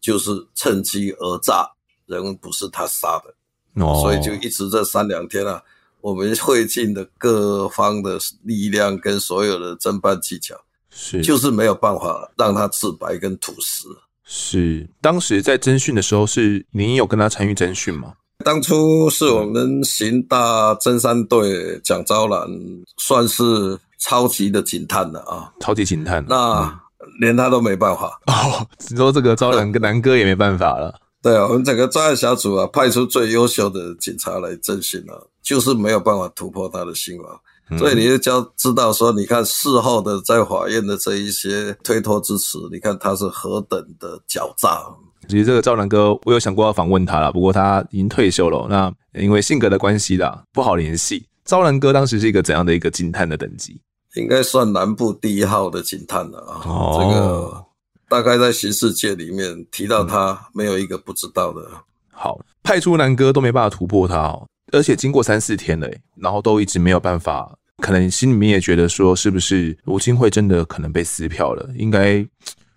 就是趁机讹诈，人不是他杀的，哦，所以就一直这三两天啊，我们会尽的各方的力量跟所有的侦办技巧，是，就是没有办法让他自白跟吐实。是，当时在侦讯的时候，是您有跟他参与侦讯吗？当初是我们刑大侦三队蒋昭兰，算是超级的警探了啊！超级警探，那连他都没办法 哦。你说这个昭兰跟南哥也没办法了。对啊，我们整个专案小组啊，派出最优秀的警察来侦讯了，就是没有办法突破他的心防。所以你就教知道说，你看事后的在法院的这一些推脱之词，你看他是何等的狡诈。其实这个昭兰哥，我有想过要访问他了，不过他已经退休了。那因为性格的关系啦，不好联系。昭兰哥当时是一个怎样的一个警探的等级？应该算南部第一号的警探了啊。哦，这个大概在刑事界里面提到他，没有一个不知道的。嗯、好，派出南哥都没办法突破他哦。而且经过三四天了，然后都一直没有办法，可能心里面也觉得说，是不是吴金惠真的可能被撕票了？应该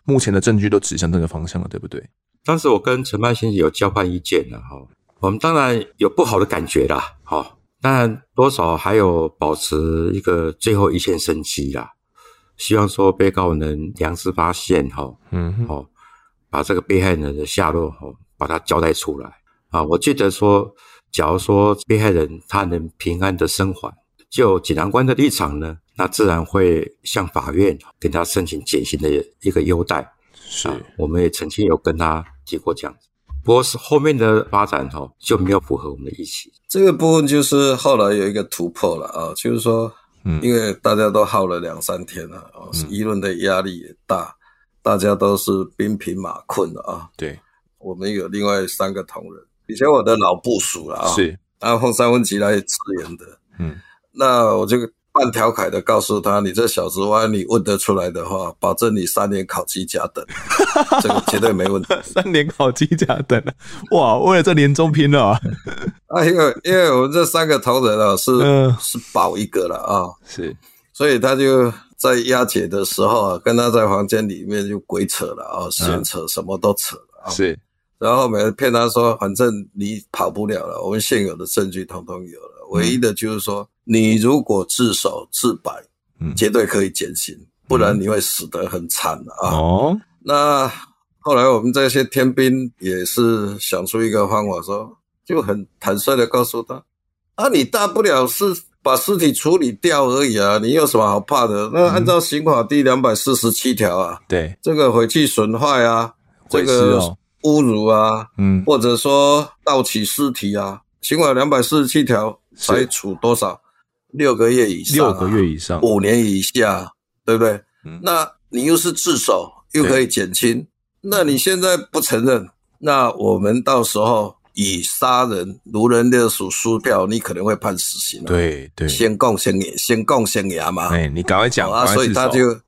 目前的证据都指向这个方向了，对不对？当时我跟陈曼先生有交换意见了哈，我们当然有不好的感觉啦，哈，当然多少还有保持一个最后一线生机啦，希望说被告能良知发现哈，嗯，哦，把这个被害人的下落哈，把它交代出来。啊，我记得说。假如说被害人他能平安的生还，就检察官的立场呢，那自然会向法院跟他申请减刑的一个优待。是、啊，我们也曾经有跟他提过这样子，不过是后面的发展哈就没有符合我们的预期。这个部分就是后来有一个突破了啊，就是说，嗯，因为大家都耗了两三天了啊，舆论的压力也大，大家都是兵疲马困了啊。对，我们有另外三个同仁。以前我的老部属了啊，是。然后凤三分局来支援的，嗯，那我就半调侃的告诉他：“你这小子，万一你问得出来的话，保证你三年考机甲等，这个绝对没问题。”三年考机甲等，哇，为了这年终拼了啊！啊，因为因为我们这三个同仁啊，是、呃、是保一个了啊，是，所以他就在押解的时候啊，跟他在房间里面就鬼扯了啊，闲扯，什么都扯了啊，是。然后每次骗他说，反正你跑不了了，我们现有的证据统统有了，唯一的就是说，你如果自首自白，嗯，绝对可以减刑，不然你会死得很惨的啊。哦，那后来我们这些天兵也是想出一个方法说，说就很坦率的告诉他，啊，你大不了是把尸体处理掉而已啊，你有什么好怕的？那按照刑法第两百四十七条啊，对，这个毁去损坏啊，这个。侮辱啊，嗯，或者说盗取尸体啊，刑法两百四十七条才处多少？六个月以上，啊，六个月以上，五年以下，对不对？嗯，那你又是自首，又可以减轻，那你现在不承认，那我们到时候以杀人、掳人勒赎输掉，你可能会判死刑，啊。对对，先供先言，先供先牙嘛。哎，你赶快讲啊，所以他就。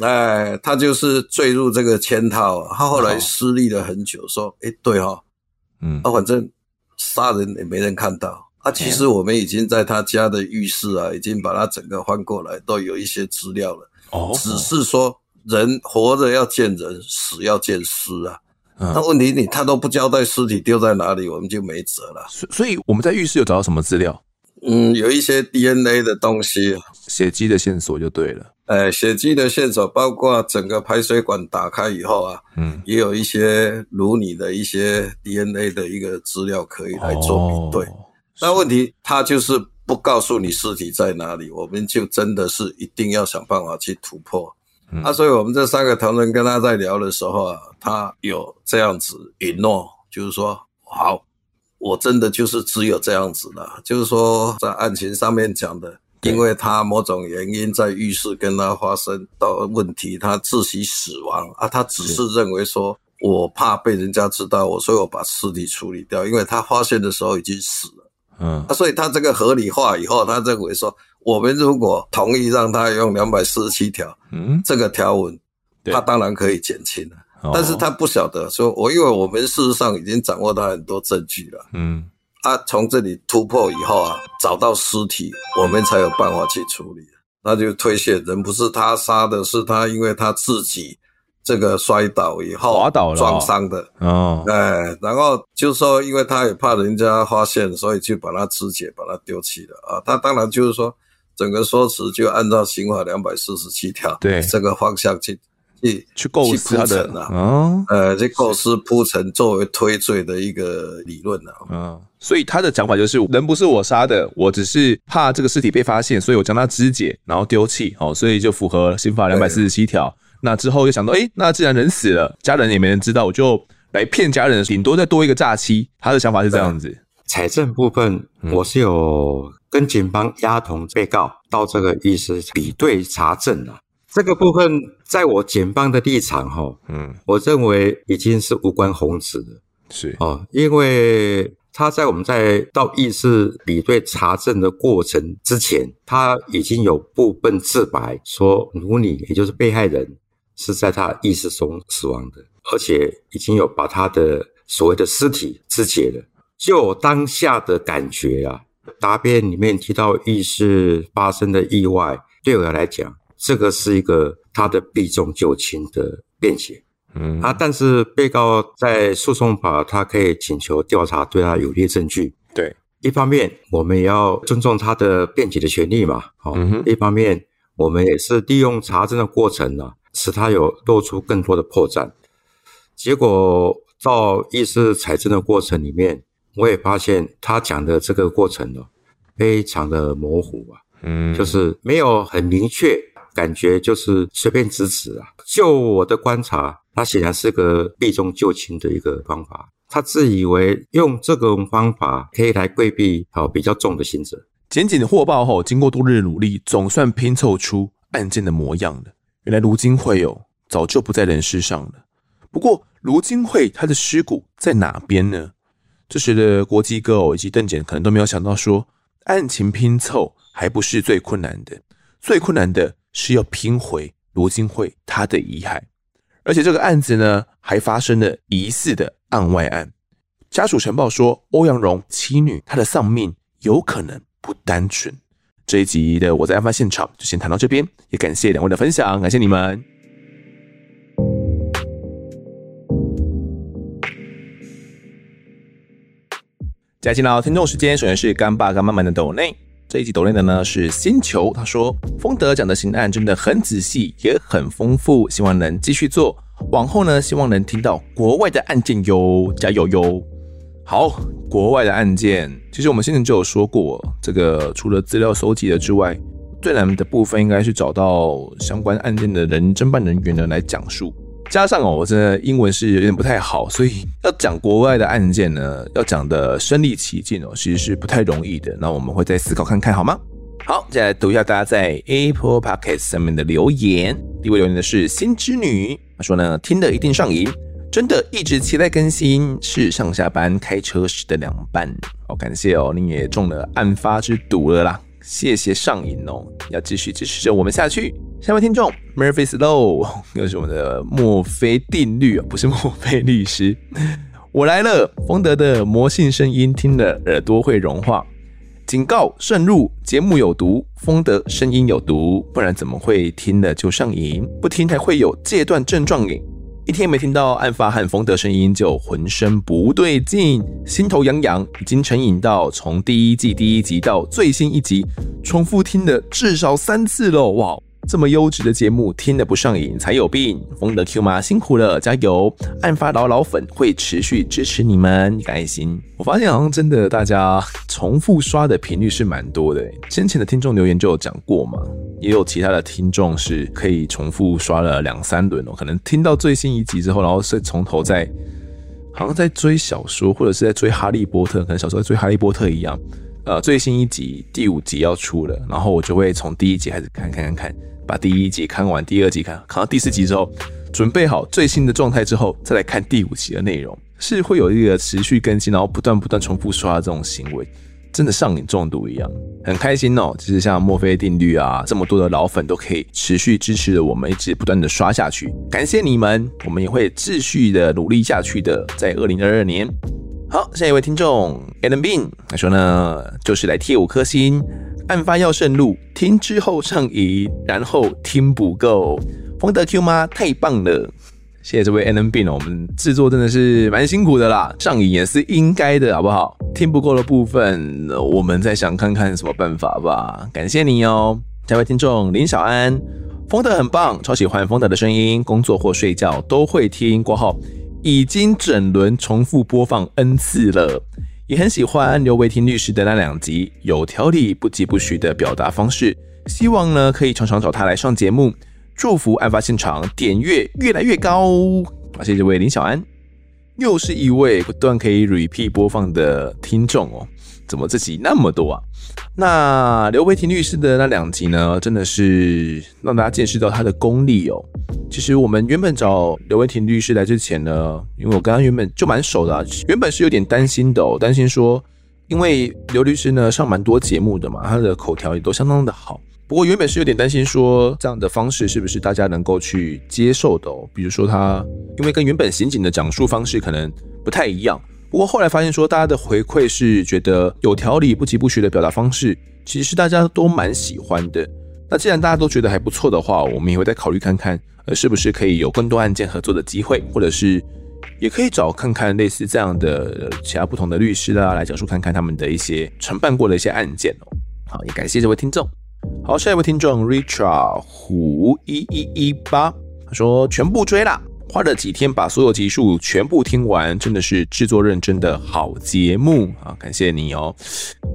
哎，他就是坠入这个圈套，他后来失利了很久，说：“哎，对哈，嗯，啊，反正杀人也没人看到啊。其实我们已经在他家的浴室啊，已经把他整个翻过来，都有一些资料了。哦，只是说人活着要见人，死要见尸啊。那问题你他都不交代尸体丢在哪里，我们就没辙了。所所以我们在浴室有找到什么资料？嗯，有一些 DNA 的东西，血迹的线索就对了。”哎，血迹的线索包括整个排水管打开以后啊，嗯，也有一些如你的一些 DNA 的一个资料可以来做比对。那、哦、问题他就是不告诉你尸体在哪里，我们就真的是一定要想办法去突破。嗯、啊，所以我们这三个同仁跟他在聊的时候啊，他有这样子允诺，就是说好，我真的就是只有这样子了，就是说在案情上面讲的。因为他某种原因在浴室跟他发生到问题，他窒息死亡啊。他只是认为说，我怕被人家知道我，所以我把尸体处理掉。因为他发现的时候已经死了，嗯，啊，所以他这个合理化以后，他认为说，我们如果同意让他用两百四十七条，嗯，这个条文，他当然可以减轻了。但是他不晓得说，我因为我们事实上已经掌握到很多证据了，嗯。啊，从这里突破以后啊，找到尸体，我们才有办法去处理。那就推卸人不是他杀的，是他因为他自己这个摔倒以后滑倒了撞伤的。哦，哎，然后就说，因为他也怕人家发现，所以就把他肢解，把他丢弃了啊。他当然就是说，整个说辞就按照刑法两百四十七条对这个方向去。去去构思他的啊，哦、呃，去构思铺陈作为推罪的一个理论啊，嗯，所以他的讲法就是人不是我杀的，我只是怕这个尸体被发现，所以我将它肢解，然后丢弃，哦，所以就符合刑法两百四十七条。那之后又想到，诶、欸，那既然人死了，家人也没人知道，我就来骗家人，顶多再多一个诈欺。他的想法是这样子。财政部分，我是有跟警方押同被告到这个医师比对查证了。这个部分，在我检方的立场，哈，嗯，我认为已经是无关宏旨的，是哦，因为他在我们在到议事比对查证的过程之前，他已经有部分自白说，如你也就是被害人是在他意识中死亡的，而且已经有把他的所谓的尸体肢解了。就我当下的感觉啊，答辩里面提到意识发生的意外，对我来讲。这个是一个他的避重就轻的辩解，嗯啊，但是被告在诉讼法，他可以请求调查对他有利证据。对，一方面我们也要尊重他的辩解的权利嘛，好、嗯，一方面我们也是利用查证的过程呢、啊，使他有露出更多的破绽。结果到意识采证的过程里面，我也发现他讲的这个过程呢，非常的模糊啊，嗯，就是没有很明确。感觉就是随便指指啊！就我的观察，他显然是个避重就轻的一个方法。他自以为用这种方法可以来规避好比较重的刑责。检警的获报后，经过多日努力，总算拼凑出案件的模样了。原来卢金惠哦，早就不在人世上了。不过卢金惠她的尸骨在哪边呢？这时的国际哥哦以及邓检可能都没有想到说，案情拼凑还不是最困难的，最困难的。是要拼回卢金惠他的遗骸，而且这个案子呢，还发生了疑似的案外案。家属呈报说，欧阳荣妻女她的丧命有可能不单纯。这一集的我在案发现场就先谈到这边，也感谢两位的分享，感谢你们。接下来进到听众时间，首先是干爸干妈们的抖内。这一集抖内的呢是星球，他说丰德讲的刑案真的很仔细，也很丰富，希望能继续做。往后呢，希望能听到国外的案件哟，加油哟！好，国外的案件，其实我们先前就有说过，这个除了资料搜集的之外，最难的部分应该是找到相关案件的人侦办人员呢来讲述。加上哦，我真的英文是有点不太好，所以要讲国外的案件呢，要讲的身临其境哦，其实是不太容易的。那我们会再思考看看，好吗？好，接下来读一下大家在 Apple Podcast 上面的留言。第一位留言的是心之女，她说呢，听得一定上瘾，真的一直期待更新，是上下班开车时的凉伴。好，感谢哦，你也中了案发之毒了啦。谢谢上瘾哦，要继续支持着我们下去。下位听众 Murphy's Law 又是我们的墨菲定律啊，不是墨菲律师。我来了，丰德的魔性声音听了耳朵会融化。警告慎入，节目有毒，丰德声音有毒，不然怎么会听了就上瘾？不听才会有戒断症状瘾。一天没听到案发和冯德声音，就浑身不对劲，心头痒痒，已经成瘾到从第一季第一集到最新一集，重复听了至少三次喽！哇，这么优质的节目，听得不上瘾才有病。冯德 Q 妈辛苦了，加油！案发老老粉会持续支持你们，一个爱心。我发现好像真的大家重复刷的频率是蛮多的，先前的听众留言就有讲过嘛。也有其他的听众是可以重复刷了两三轮哦，可能听到最新一集之后，然后是从头再好像在追小说，或者是在追哈利波特，可能小时候在追哈利波特一样。呃，最新一集第五集要出了，然后我就会从第一集开始看，看看看，把第一集看完，第二集看，看到第四集之后，准备好最新的状态之后，再来看第五集的内容，是会有一个持续更新，然后不断不断重复刷的这种行为。真的上瘾中毒一样，很开心哦！就是像墨菲定律啊，这么多的老粉都可以持续支持着我们，一直不断的刷下去，感谢你们！我们也会继续的努力下去的，在二零二二年。好，下一位听众 Adam Bean 他说呢，就是来贴五颗星。案发要慎入，听之后上瘾，然后听不够。丰德 Q 吗？太棒了！谢谢这位 Adam Bean 我们制作真的是蛮辛苦的啦，上瘾也是应该的，好不好？听不够的部分，我们再想看看什么办法吧。感谢你哦，下位听众林小安，风德很棒，超喜欢风德的声音，工作或睡觉都会听。过后已经整轮重复播放 N 次了，也很喜欢刘维廷律师的那两集，有条理不疾不徐的表达方式，希望呢可以常常找他来上节目。祝福案发现场点阅越来越高，啊，谢这位林小安，又是一位不断可以 repeat 播放的听众哦，怎么这集那么多啊？那刘维廷律师的那两集呢，真的是让大家见识到他的功力哦。其实我们原本找刘维廷律师来之前呢，因为我跟他原本就蛮熟的啊，原本是有点担心的哦，担心说，因为刘律师呢上蛮多节目的嘛，他的口条也都相当的好。不过原本是有点担心，说这样的方式是不是大家能够去接受的哦？比如说他因为跟原本刑警的讲述方式可能不太一样。不过后来发现说，大家的回馈是觉得有条理、不疾不徐的表达方式，其实是大家都蛮喜欢的。那既然大家都觉得还不错的话，我们也会再考虑看看，呃，是不是可以有更多案件合作的机会，或者是也可以找看看类似这样的其他不同的律师啦，来讲述看看他们的一些承办过的一些案件哦。好，也感谢这位听众。好，下一位听众 Richard 胡一一一八，他说全部追啦，花了几天把所有集数全部听完，真的是制作认真的好节目啊！感谢你哦，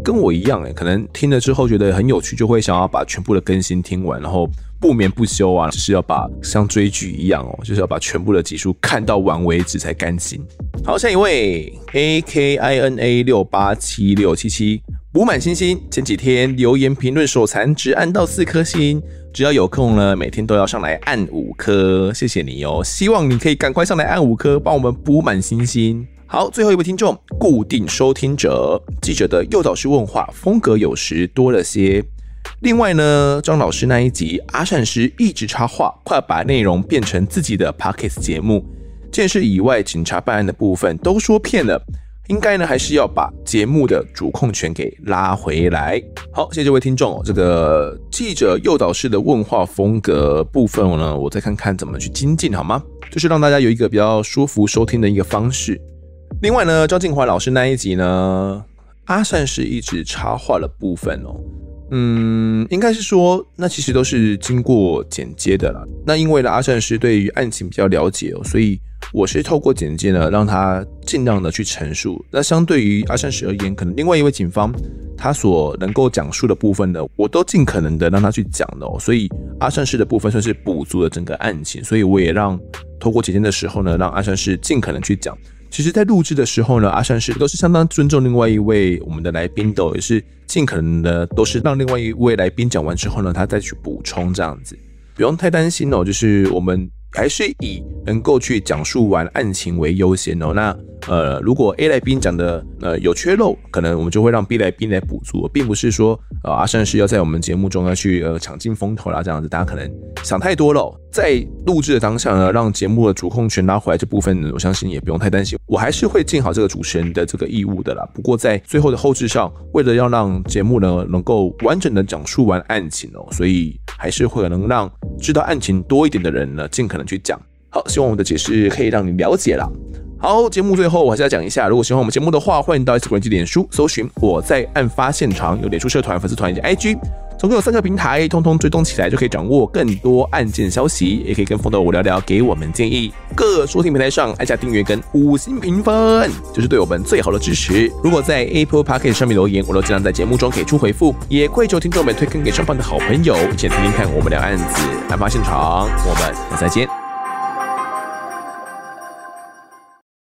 跟我一样诶，可能听了之后觉得很有趣，就会想要把全部的更新听完，然后不眠不休啊，就是要把像追剧一样哦，就是要把全部的集数看到完为止才甘心。好，下一位 A K I N A 六八七六七七。补满星星，前几天留言评论手残只按到四颗星，只要有空呢，每天都要上来按五颗，谢谢你哦，希望你可以赶快上来按五颗，帮我们补满星星。好，最后一位听众，固定收听者，记者的诱导式问话风格有时多了些。另外呢，张老师那一集阿善师一直插话，快把内容变成自己的 Podcast 节目，件事以外警察办案的部分都说骗了。应该呢，还是要把节目的主控权给拉回来。好，谢谢这位听众哦。这个记者诱导式的问话风格部分呢，我再看看怎么去精进，好吗？就是让大家有一个比较舒服收听的一个方式。另外呢，张静华老师那一集呢，阿善是一直插话的部分哦。嗯，应该是说，那其实都是经过剪接的啦。那因为呢，阿善是对于案情比较了解哦，所以。我是透过剪接呢，让他尽量的去陈述。那相对于阿善师而言，可能另外一位警方他所能够讲述的部分呢，我都尽可能的让他去讲的哦。所以阿善师的部分算是补足了整个案情，所以我也让透过剪接的时候呢，让阿善师尽可能去讲。其实，在录制的时候呢，阿善是都是相当尊重另外一位我们的来宾的，也是尽可能的都是让另外一位来宾讲完之后呢，他再去补充这样子，不用太担心哦。就是我们。还是以能够去讲述完案情为优先哦。那呃，如果 A 来宾讲的呃有缺漏，可能我们就会让 B 来宾来补足，并不是说呃阿善是要在我们节目中要去呃抢尽风头啦，这样子大家可能想太多了。在录制的当下呢，让节目的主控权拉回来这部分呢，我相信也不用太担心，我还是会尽好这个主持人的这个义务的啦。不过在最后的后置上，为了要让节目呢能够完整的讲述完案情哦，所以还是会能让知道案情多一点的人呢，尽可能去讲。好，希望我的解释可以让你了解了。好，节目最后我还是要讲一下，如果喜欢我们节目的话，欢迎到 Instagram 及脸书搜寻我在案发现场，有脸书社团、粉丝团以及 IG，总共有三个平台，通通追踪起来就可以掌握更多案件消息，也可以跟风的我聊聊，给我们建议。各收听平台上按下订阅跟五星评分，就是对我们最好的支持。如果在 Apple Podcast 上面留言，我都尽量在节目中给出回复，也跪求听众们推坑给上方的好朋友，一起听听看我们聊案子、案发现场。我们下次再见。